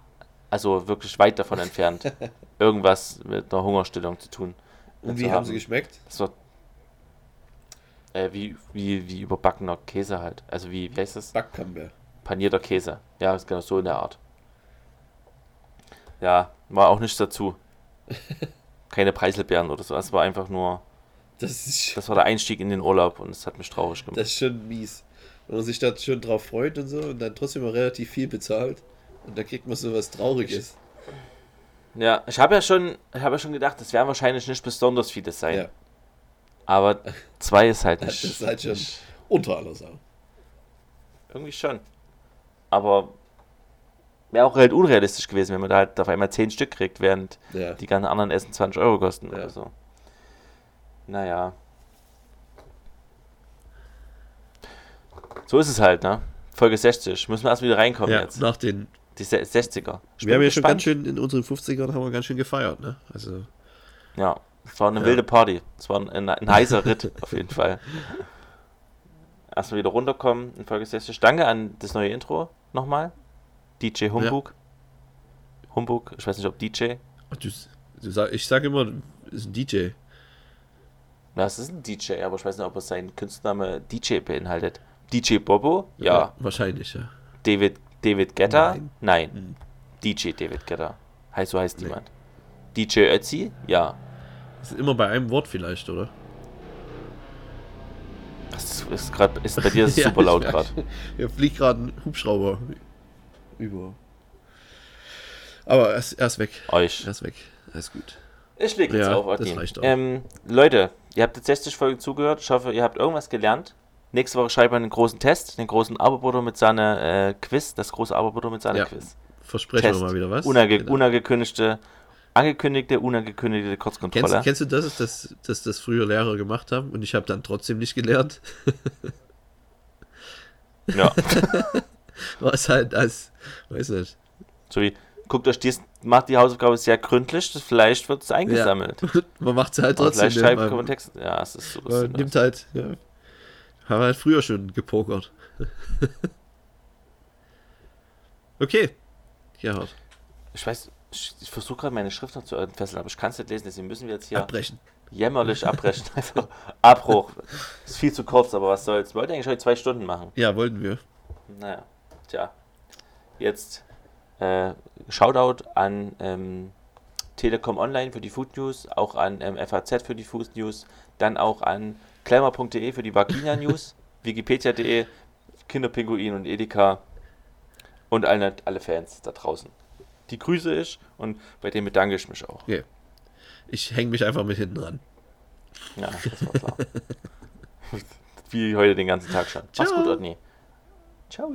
Also wirklich weit davon [LAUGHS] entfernt, irgendwas mit einer Hungerstillung zu tun. Und zu wie haben sie geschmeckt? Das war äh, wie, wie, wie überbackener Käse halt. Also wie, wie heißt das? Backcamembert. Panierter Käse. Ja, ist genau so in der Art. Ja, war auch nichts dazu. [LAUGHS] Keine Preiselbeeren oder so. Es war einfach nur, Das ist, das war der Einstieg in den Urlaub und es hat mich traurig gemacht. das ist schon mies. Wenn man sich da schon drauf freut und so und dann trotzdem mal relativ viel bezahlt und dann kriegt man so was Trauriges. Ja, ich habe ja schon, ich habe ja schon gedacht, das werden wahrscheinlich nicht besonders viele sein. Ja. Aber zwei ist halt [LAUGHS] Das nicht. ist halt schon nicht- unter aller Sau. Irgendwie schon. Aber wäre auch halt unrealistisch gewesen, wenn man da halt auf einmal 10 Stück kriegt, während Ja. die ganzen anderen Essen 20 Euro kosten Ja. oder so. Naja. So ist es halt, ne? Folge 60. Müssen wir erst wieder reinkommen ja, jetzt. nach den. Die Se- 60er. Ich Wir haben ja schon ganz schön in unseren 50ern haben wir ganz schön gefeiert, ne? Also. Ja, es war eine Ja. wilde Party. Es war ein, ein heißer Ritt, [LAUGHS] auf jeden Fall. Erstmal wieder runterkommen in Folge 60. Danke an das neue Intro nochmal. DJ Humbug. Humbug, ich weiß nicht, ob DJ. Du, du sag, ich sage immer, ist ein DJ. Ja, es ist ein DJ, aber ich weiß nicht, ob er seinen Künstlername DJ beinhaltet. DJ Bobo? Ja. Wahrscheinlich, ja. David, David Guetta? Nein. Nein. Hm. DJ David Guetta. Heißt, so heißt Nee. jemand. DJ Ötzi? Ja. Das ist immer bei einem Wort vielleicht, oder? Das ist, grad, ist bei [LAUGHS] dir Ja, super laut gerade. Hier fliegt gerade ein Hubschrauber über. Aber er ist, er ist weg. Euch. Er ist weg. Alles gut. Ich leg jetzt Ja, auf, das Adni. reicht auch. Ähm, Leute, ihr habt jetzt 60 Folgen zugehört. Ich hoffe, ihr habt irgendwas gelernt. Nächste Woche schreiben wir einen großen Test, den großen Aberbutter mit seiner äh, Quiz, das große Aberbutter mit seiner Ja. Quiz. Versprechen Test. wir mal wieder was. Unange Genau. unangekündigte, angekündigte, unangekündigte Kurzkontrolle. Kennst, kennst du das, dass, dass das früher Lehrer gemacht haben und ich habe dann trotzdem nicht gelernt? [LAUGHS] Ja, [LAUGHS] War es halt als, weiß nicht. so wie, guckt euch dies, macht die Hausaufgabe sehr gründlich, vielleicht wird es eingesammelt. [LAUGHS] Man macht es halt trotzdem. vielleicht ne? schreibt man, man Text. Ja, es ist so man nimmt halt, ja. Haben halt früher schon gepokert. [LAUGHS] okay. Gerhard, Ich weiß, ich, versuche gerade meine Schrift noch zu entfesseln, aber ich kann es nicht lesen, deswegen müssen wir jetzt hier abbrechen. jämmerlich abbrechen. Einfach [LAUGHS] Abbruch. Ist viel zu kurz, aber was soll's. Wollte eigentlich heute zwei Stunden machen. Ja, wollten wir. Naja, tja. Jetzt äh, Shoutout an ähm, Telekom Online für die Food News, auch an ähm, FAZ für die Food News, dann auch an klemmer.de für die Vagina News, [LAUGHS] wikipedia.de, Kinderpinguin und Edeka und alle, alle Fans da draußen. Die grüße ich und bei denen bedanke ich mich auch. Ich hänge mich einfach mit hinten ran. Ja, das war klar. [LAUGHS] Wie heute den ganzen Tag schon. Mach's Ciao. gut, Otni. Ciao.